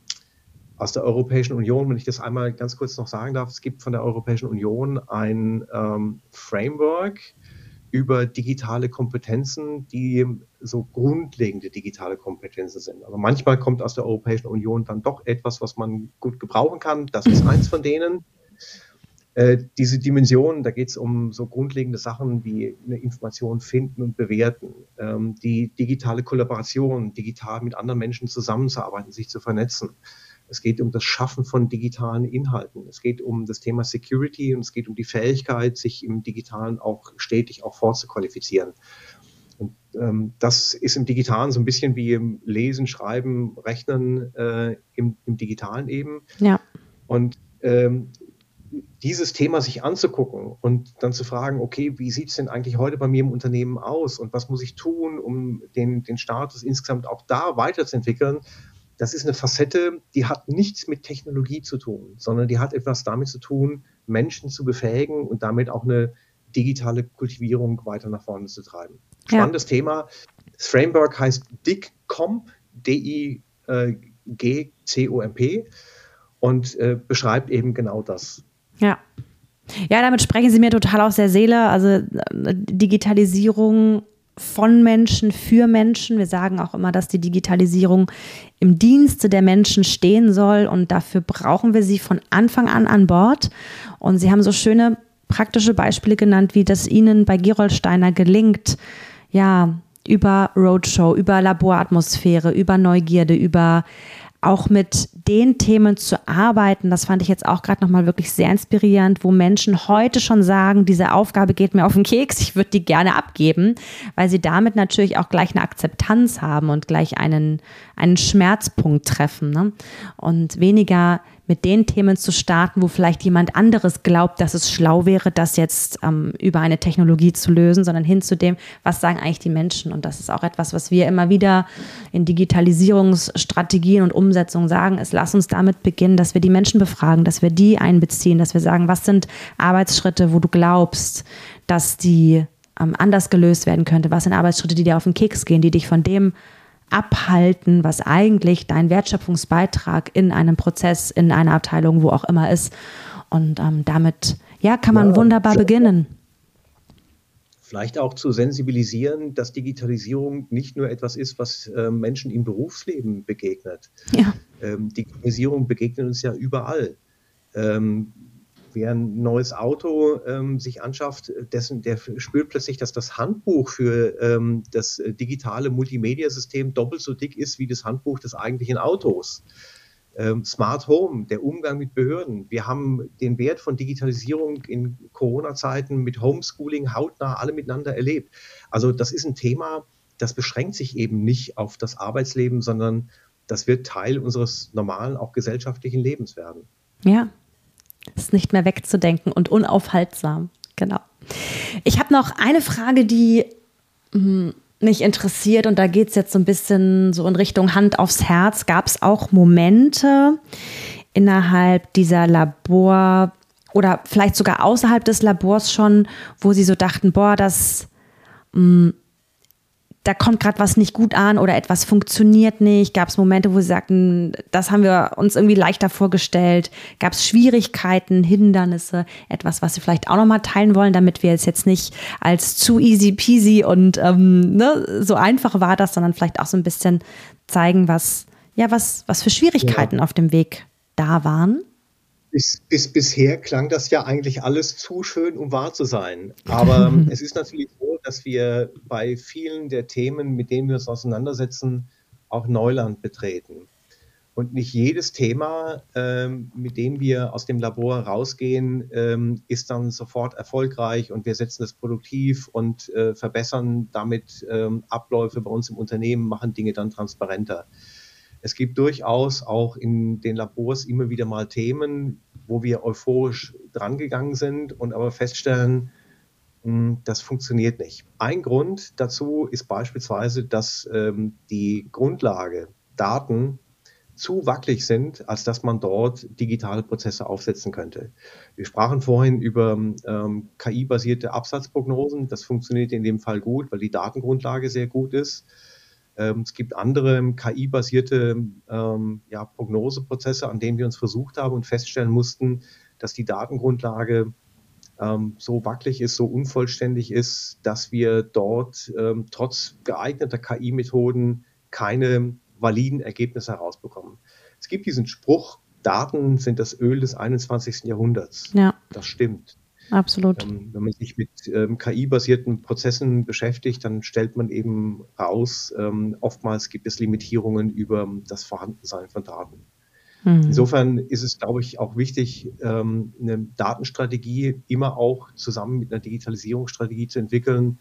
aus der Europäischen Union, wenn ich das einmal ganz kurz noch sagen darf, es gibt von der Europäischen Union ein ähm, Framework über digitale Kompetenzen, die so grundlegende digitale Kompetenzen sind. Aber manchmal kommt aus der Europäischen Union dann doch etwas, was man gut gebrauchen kann. Das ist eins von denen. Äh, diese Dimension, da geht es um so grundlegende Sachen wie eine Information finden und bewerten, ähm, die digitale Kollaboration, digital mit anderen Menschen zusammenzuarbeiten, sich zu vernetzen. Es geht um das Schaffen von digitalen Inhalten. Es geht um das Thema Security und es geht um die Fähigkeit, sich im Digitalen auch stetig auch vorzuqualifizieren. Und ähm, das ist im Digitalen so ein bisschen wie im Lesen, Schreiben, Rechnen äh, im, im, Digitalen eben. Ja. Und ähm, dieses Thema sich anzugucken und dann zu fragen, okay, wie sieht es denn eigentlich heute bei mir im Unternehmen aus und was muss ich tun, um den, den Status insgesamt auch da weiterzuentwickeln, das ist eine Facette, die hat nichts mit Technologie zu tun, sondern die hat etwas damit zu tun, Menschen zu befähigen und damit auch eine digitale Kultivierung weiter nach vorne zu treiben. Spannendes ja. Thema. Das Framework heißt DIGCOMP, D-I-G-C-O-M-P und äh, beschreibt eben genau das. Ja. Ja, damit sprechen Sie mir total aus der Seele. Also äh, Digitalisierung von Menschen für Menschen. Wir sagen auch immer, dass die Digitalisierung im Dienste der Menschen stehen soll und dafür brauchen wir sie von Anfang an an Bord. Und Sie haben so schöne praktische Beispiele genannt, wie das Ihnen bei Gerold Steiner gelingt, ja, über Roadshow, über Laboratmosphäre, über Neugierde, über auch mit den Themen zu arbeiten, das fand ich jetzt auch gerade nochmal wirklich sehr inspirierend, wo Menschen heute schon sagen, diese Aufgabe geht mir auf den Keks, ich würde die gerne abgeben, weil sie damit natürlich auch gleich eine Akzeptanz haben und gleich einen, einen Schmerzpunkt treffen. Ne? Und weniger mit den Themen zu starten, wo vielleicht jemand anderes glaubt, dass es schlau wäre, das jetzt ähm, über eine Technologie zu lösen, sondern hin zu dem, was sagen eigentlich die Menschen. Und das ist auch etwas, was wir immer wieder in Digitalisierungsstrategien und Umsetzungen sagen, ist, lass uns damit beginnen, dass wir die Menschen befragen, dass wir die einbeziehen, dass wir sagen, was sind Arbeitsschritte, wo du glaubst, dass die ähm, anders gelöst werden könnte, was sind Arbeitsschritte, die dir auf den Keks gehen, die dich von dem abhalten, was eigentlich dein Wertschöpfungsbeitrag in einem Prozess, in einer Abteilung, wo auch immer ist. Und ähm, damit, ja, kann man ja, wunderbar beginnen. Vielleicht auch zu sensibilisieren, dass Digitalisierung nicht nur etwas ist, was äh, Menschen im Berufsleben begegnet. Ja. Ähm, Digitalisierung begegnet uns ja überall. Ähm, wer ein neues Auto ähm, sich anschafft, dessen, der spürt plötzlich, dass das Handbuch für ähm, das äh, digitale Multimedia-System doppelt so dick ist wie das Handbuch des eigentlichen Autos. Ähm, Smart Home, der Umgang mit Behörden. Wir haben den Wert von Digitalisierung in Corona-Zeiten mit Homeschooling hautnah alle miteinander erlebt. Also das ist ein Thema, das beschränkt sich eben nicht auf das Arbeitsleben, sondern das wird Teil unseres normalen, auch gesellschaftlichen Lebens werden. Ja, ist nicht mehr wegzudenken und unaufhaltsam. Genau. Ich habe noch eine Frage, die hm, mich interessiert und da geht es jetzt so ein bisschen so in Richtung Hand aufs Herz. Gab es auch Momente innerhalb dieser Labor oder vielleicht sogar außerhalb des Labors schon, wo Sie so dachten, boah, das mh, hm, da kommt gerade was nicht gut an oder etwas funktioniert nicht? Gab es Momente, wo Sie sagten, das haben wir uns irgendwie leichter vorgestellt? Gab es Schwierigkeiten, Hindernisse, etwas, was Sie vielleicht auch nochmal teilen wollen, damit wir es jetzt nicht als zu easy peasy und ähm, ne, so einfach war das, sondern vielleicht auch so ein bisschen zeigen, was, ja, was, was für Schwierigkeiten ja. auf dem Weg da waren? Bis, bis, bisher klang das ja eigentlich alles zu schön, um wahr zu sein. Aber es ist natürlich so, dass wir bei vielen der Themen, mit denen wir uns auseinandersetzen, auch Neuland betreten. Und nicht jedes Thema, ähm, mit dem wir aus dem Labor rausgehen, ähm, ist dann sofort erfolgreich und wir setzen es produktiv und äh, verbessern damit ähm, Abläufe bei uns im Unternehmen, machen Dinge dann transparenter. Es gibt durchaus auch in den Labors immer wieder mal Themen, wo wir euphorisch drangegangen sind und aber feststellen, das funktioniert nicht. Ein Grund dazu ist beispielsweise, dass ähm, die Grundlage, Daten, zu wackelig sind, als dass man dort digitale Prozesse aufsetzen könnte. Wir sprachen vorhin über ähm, KI-basierte Absatzprognosen. Das funktioniert in dem Fall gut, weil die Datengrundlage sehr gut ist. Ähm, es gibt andere KI-basierte ähm, ja, Prognoseprozesse, an denen wir uns versucht haben und feststellen mussten, dass die Datengrundlage ähm, so wackelig ist, so unvollständig ist, dass wir dort ähm, trotz geeigneter KI-Methoden keine validen Ergebnisse herausbekommen. Es gibt diesen Spruch, Daten sind das Öl des 21. Jahrhunderts. Ja. Das stimmt. Absolut. Ähm, wenn man sich mit ähm, KI-basierten Prozessen beschäftigt, dann stellt man eben raus, ähm, oftmals gibt es Limitierungen über das Vorhandensein von Daten. Mhm. Insofern ist es, glaube ich, auch wichtig, ähm, eine Datenstrategie immer auch zusammen mit einer Digitalisierungsstrategie zu entwickeln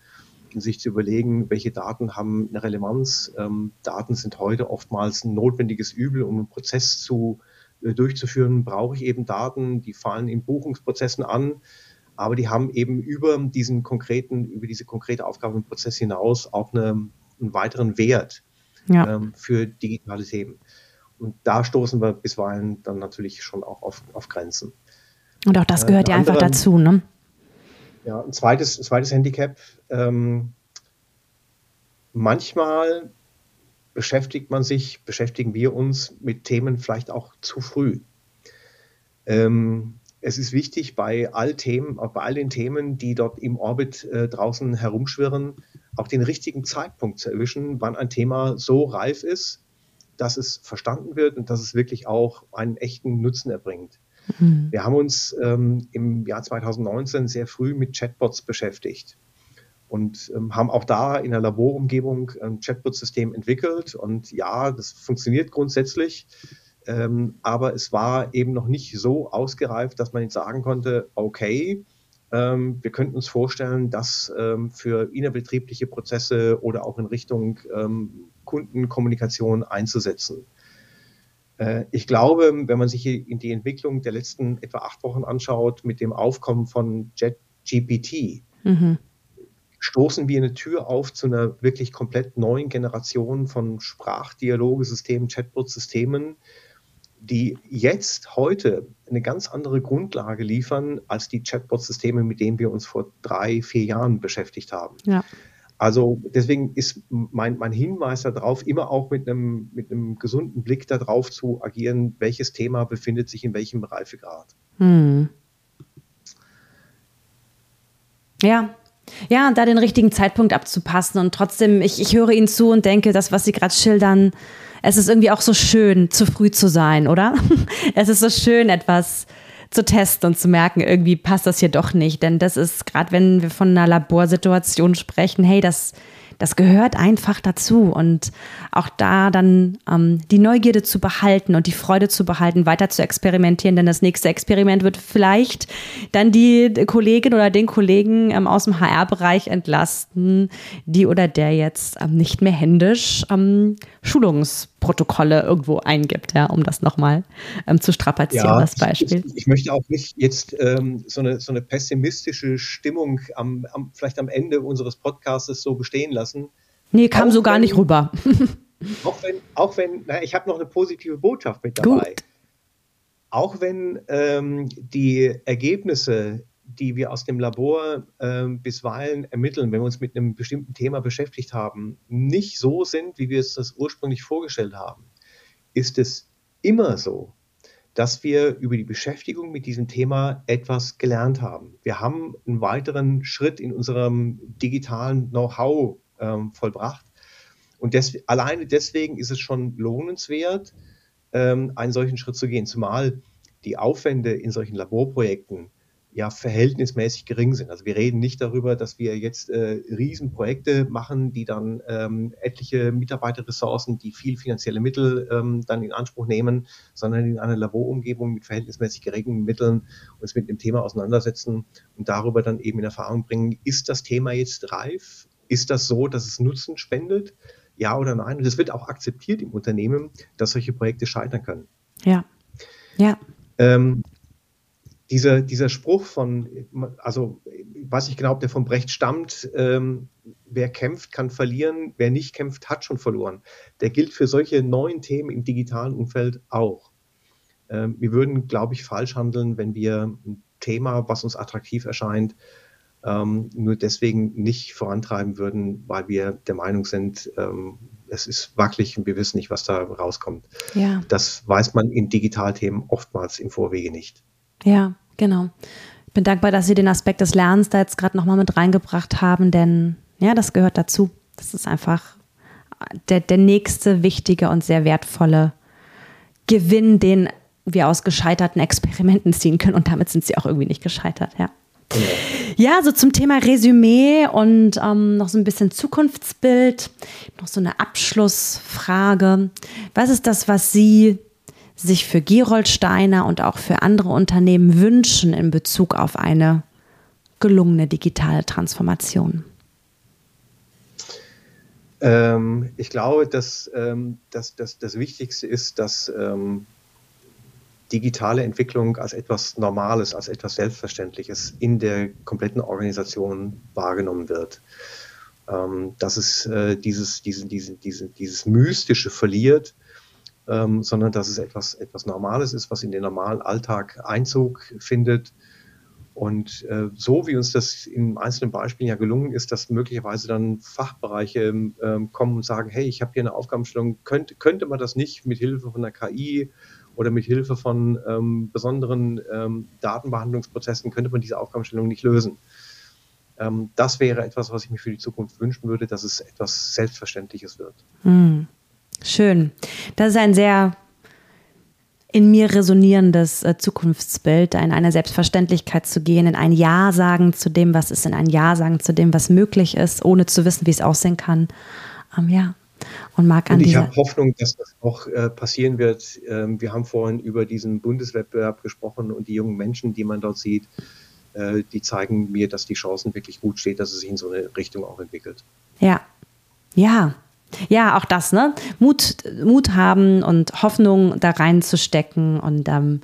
und sich zu überlegen, welche Daten haben eine Relevanz. Ähm, Daten sind heute oftmals ein notwendiges Übel, um einen Prozess zu, äh, durchzuführen. Brauche ich eben Daten, die fallen in Buchungsprozessen an, aber die haben eben über diesen konkreten, über diese konkrete Aufgabe im Prozess hinaus auch eine, einen weiteren Wert ja. ähm, für digitale Themen. Und da stoßen wir bisweilen dann natürlich schon auch auf, auf Grenzen. Und auch das gehört äh, ja einfach dazu, ne? Ja, ein zweites, ein zweites Handicap. Ähm, manchmal beschäftigt man sich, beschäftigen wir uns mit Themen vielleicht auch zu früh. Ähm, es ist wichtig, bei all Themen, bei all den Themen, die dort im Orbit äh, draußen herumschwirren, auch den richtigen Zeitpunkt zu erwischen, wann ein Thema so reif ist, dass es verstanden wird und dass es wirklich auch einen echten Nutzen erbringt. Mhm. Wir haben uns ähm, im Jahr 2019 sehr früh mit Chatbots beschäftigt und ähm, haben auch da in der Laborumgebung ein Chatbot-System entwickelt. Und ja, das funktioniert grundsätzlich, ähm, aber es war eben noch nicht so ausgereift, dass man jetzt sagen konnte, okay, ähm, wir könnten uns vorstellen, das ähm, für innerbetriebliche Prozesse oder auch in Richtung ähm, Kundenkommunikation einzusetzen. Äh, ich glaube, wenn man sich in die Entwicklung der letzten etwa acht Wochen anschaut, mit dem Aufkommen von JetGPT, mhm. stoßen wir eine Tür auf zu einer wirklich komplett neuen Generation von Sprachdialogesystemen, Chatbot-Systemen, die jetzt heute eine ganz andere Grundlage liefern als die Chatbot-Systeme, mit denen wir uns vor drei, vier Jahren beschäftigt haben. Ja. Also deswegen ist mein, mein Hinweis darauf, immer auch mit einem, mit einem gesunden Blick darauf zu agieren, welches Thema befindet sich in welchem Reifegrad. Hm. Ja, ja, da den richtigen Zeitpunkt abzupassen. Und trotzdem, ich, ich höre Ihnen zu und denke, das, was Sie gerade schildern, es ist irgendwie auch so schön, zu früh zu sein, oder? es ist so schön, etwas zu testen und zu merken, irgendwie passt das hier doch nicht. Denn das ist, gerade wenn wir von einer Laborsituation sprechen, hey, das das gehört einfach dazu. Und auch da dann ähm, die Neugierde zu behalten und die Freude zu behalten, weiter zu experimentieren. Denn das nächste Experiment wird vielleicht dann die Kollegin oder den Kollegen ähm, aus dem HR-Bereich entlasten, die oder der jetzt ähm, nicht mehr händisch ähm, Schulungsprotokolle irgendwo eingibt, ja, um das nochmal ähm, zu strapazieren, ja, das Beispiel. Ich, ich, möchte auch nicht jetzt ähm, so, eine, so eine pessimistische Stimmung am, am, vielleicht am Ende unseres Podcasts so bestehen lassen. Nee, kam auch so gar wenn, nicht rüber. auch wenn, auch wenn, na, ich habe noch eine positive Botschaft mit dabei. Gut. Auch wenn ähm, die Ergebnisse, die wir aus dem Labor ähm, bisweilen ermitteln, wenn wir uns mit einem bestimmten Thema beschäftigt haben, nicht so sind, wie wir es das ursprünglich vorgestellt haben, ist es immer so, dass wir über die Beschäftigung mit diesem Thema etwas gelernt haben. Wir haben einen weiteren Schritt in unserem digitalen Know-how ähm, vollbracht. Und des, alleine deswegen ist es schon lohnenswert, ähm, einen solchen Schritt zu gehen, zumal die Aufwände in solchen Laborprojekten ja verhältnismäßig gering sind. Also wir reden nicht darüber, dass wir jetzt äh, Riesenprojekte machen, die dann ähm, etliche Mitarbeiterressourcen, die viel finanzielle Mittel ähm, dann in Anspruch nehmen, sondern in einer Laborumgebung mit verhältnismäßig geringen Mitteln uns mit dem Thema auseinandersetzen und darüber dann eben in Erfahrung bringen, ist das Thema jetzt reif? Ist das so, dass es Nutzen spendet? Ja oder nein? Und es wird auch akzeptiert im Unternehmen, dass solche Projekte scheitern können. Ja. Ja. Ähm, dieser, dieser Spruch von, also weiß ich genau, ob der von Brecht stammt, ähm, wer kämpft, kann verlieren, wer nicht kämpft, hat schon verloren. Der gilt für solche neuen Themen im digitalen Umfeld auch. Ähm, wir würden, glaube ich, falsch handeln, wenn wir ein Thema, was uns attraktiv erscheint, ähm, nur deswegen nicht vorantreiben würden, weil wir der Meinung sind, ähm, es ist wackelig und wir wissen nicht, was da rauskommt. Ja. Das weiß man in Digitalthemen oftmals im Vorwege nicht. Ja, genau. Ich bin dankbar, dass Sie den Aspekt des Lernens da jetzt gerade nochmal mit reingebracht haben, denn ja, das gehört dazu. Das ist einfach der, der nächste wichtige und sehr wertvolle Gewinn, den wir aus gescheiterten Experimenten ziehen können. Und damit sind sie auch irgendwie nicht gescheitert, ja. Ja, so zum Thema Resümee und ähm, noch so ein bisschen Zukunftsbild, noch so eine Abschlussfrage. Was ist das, was Sie sich für Gerold Steiner und auch für andere Unternehmen wünschen in Bezug auf eine gelungene digitale Transformation? Ähm, ich glaube, dass, ähm, dass, dass das Wichtigste ist, dass ähm, digitale Entwicklung als etwas Normales, als etwas Selbstverständliches in der kompletten Organisation wahrgenommen wird. Ähm, dass es äh, dieses, diesen, diesen, diesen, dieses Mystische verliert, ähm, sondern dass es etwas, etwas Normales ist, was in den normalen Alltag Einzug findet. Und äh, so wie uns das in einzelnen Beispielen ja gelungen ist, dass möglicherweise dann Fachbereiche äh, kommen und sagen, hey, ich habe hier eine Aufgabenstellung, könnte, könnte man das nicht mit Hilfe von der KI oder mit Hilfe von ähm, besonderen ähm, Datenbehandlungsprozessen könnte man diese Aufgabenstellung nicht lösen. Ähm, das wäre etwas, was ich mir für die Zukunft wünschen würde, dass es etwas Selbstverständliches wird. Hm. Schön. Das ist ein sehr in mir resonierendes äh, Zukunftsbild, in eine Selbstverständlichkeit zu gehen, in ein Ja sagen zu dem, was ist, in ein Ja sagen zu dem, was möglich ist, ohne zu wissen, wie es aussehen kann. Ähm, ja, und mag an und ich habe Hoffnung, dass das auch äh, passieren wird. Ähm, wir haben vorhin über diesen Bundeswettbewerb gesprochen und die jungen Menschen, die man dort sieht, äh, die zeigen mir, dass die Chancen wirklich gut stehen, dass es sich in so eine Richtung auch entwickelt. Ja, ja, ja, auch das, ne? Mut, Mut haben und Hoffnung da reinzustecken und ähm,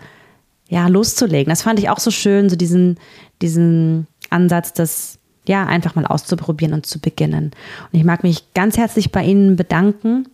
ja, loszulegen. Das fand ich auch so schön, so diesen, diesen Ansatz, dass ja, einfach mal auszuprobieren und zu beginnen. Und ich mag mich ganz herzlich bei Ihnen bedanken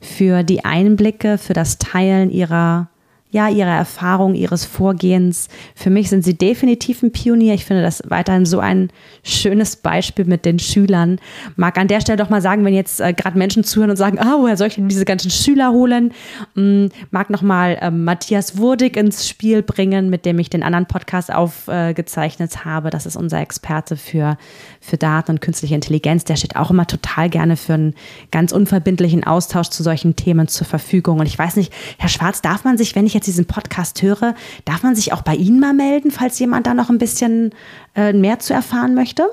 für die Einblicke, für das Teilen Ihrer ja, ihrer Erfahrung, ihres Vorgehens. Für mich sind sie definitiv ein Pionier. Ich finde das weiterhin so ein schönes Beispiel mit den Schülern. Mag an der Stelle doch mal sagen, wenn jetzt äh, gerade Menschen zuhören und sagen, ah, woher soll ich denn diese ganzen Schüler holen? Ähm, mag noch mal äh, Matthias Wurdig ins Spiel bringen, mit dem ich den anderen Podcast aufgezeichnet äh, habe. Das ist unser Experte für, für Daten und künstliche Intelligenz. Der steht auch immer total gerne für einen ganz unverbindlichen Austausch zu solchen Themen zur Verfügung. Und ich weiß nicht, Herr Schwarz, darf man sich, wenn ich jetzt diesen Podcast höre, darf man sich auch bei Ihnen mal melden, falls jemand da noch ein bisschen äh, mehr zu erfahren möchte?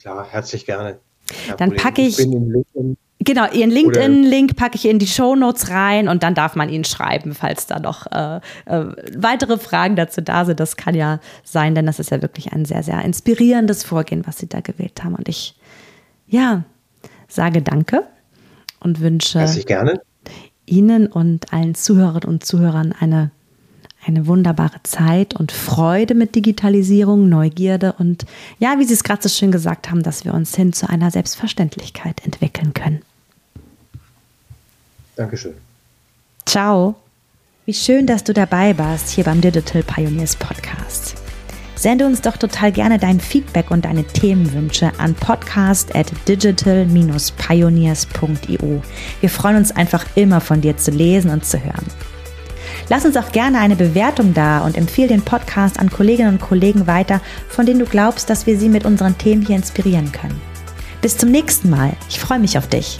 Klar, herzlich gerne. Kein dann packe ich. ich Genau, Ihren LinkedIn-Link packe ich in die Show Notes rein und dann darf man Ihnen schreiben, falls da noch äh, äh, weitere Fragen dazu da sind. Das kann ja sein, denn das ist ja wirklich ein sehr, sehr inspirierendes Vorgehen, was Sie da gewählt haben. Und ich, ja, sage Danke und wünsche. Herzlich gerne. Ihnen und allen Zuhörerinnen und Zuhörern eine, eine wunderbare Zeit und Freude mit Digitalisierung, Neugierde und ja, wie Sie es gerade so schön gesagt haben, dass wir uns hin zu einer Selbstverständlichkeit entwickeln können. Dankeschön. Ciao. Wie schön, dass du dabei warst hier beim Digital Pioneers Podcast. Sende uns doch total gerne dein Feedback und deine Themenwünsche an podcast at digital-pioneers.io. Wir freuen uns einfach immer von dir zu lesen und zu hören. Lass uns auch gerne eine Bewertung da und empfehle den Podcast an Kolleginnen und Kollegen weiter, von denen du glaubst, dass wir sie mit unseren Themen hier inspirieren können. Bis zum nächsten Mal. Ich freue mich auf dich.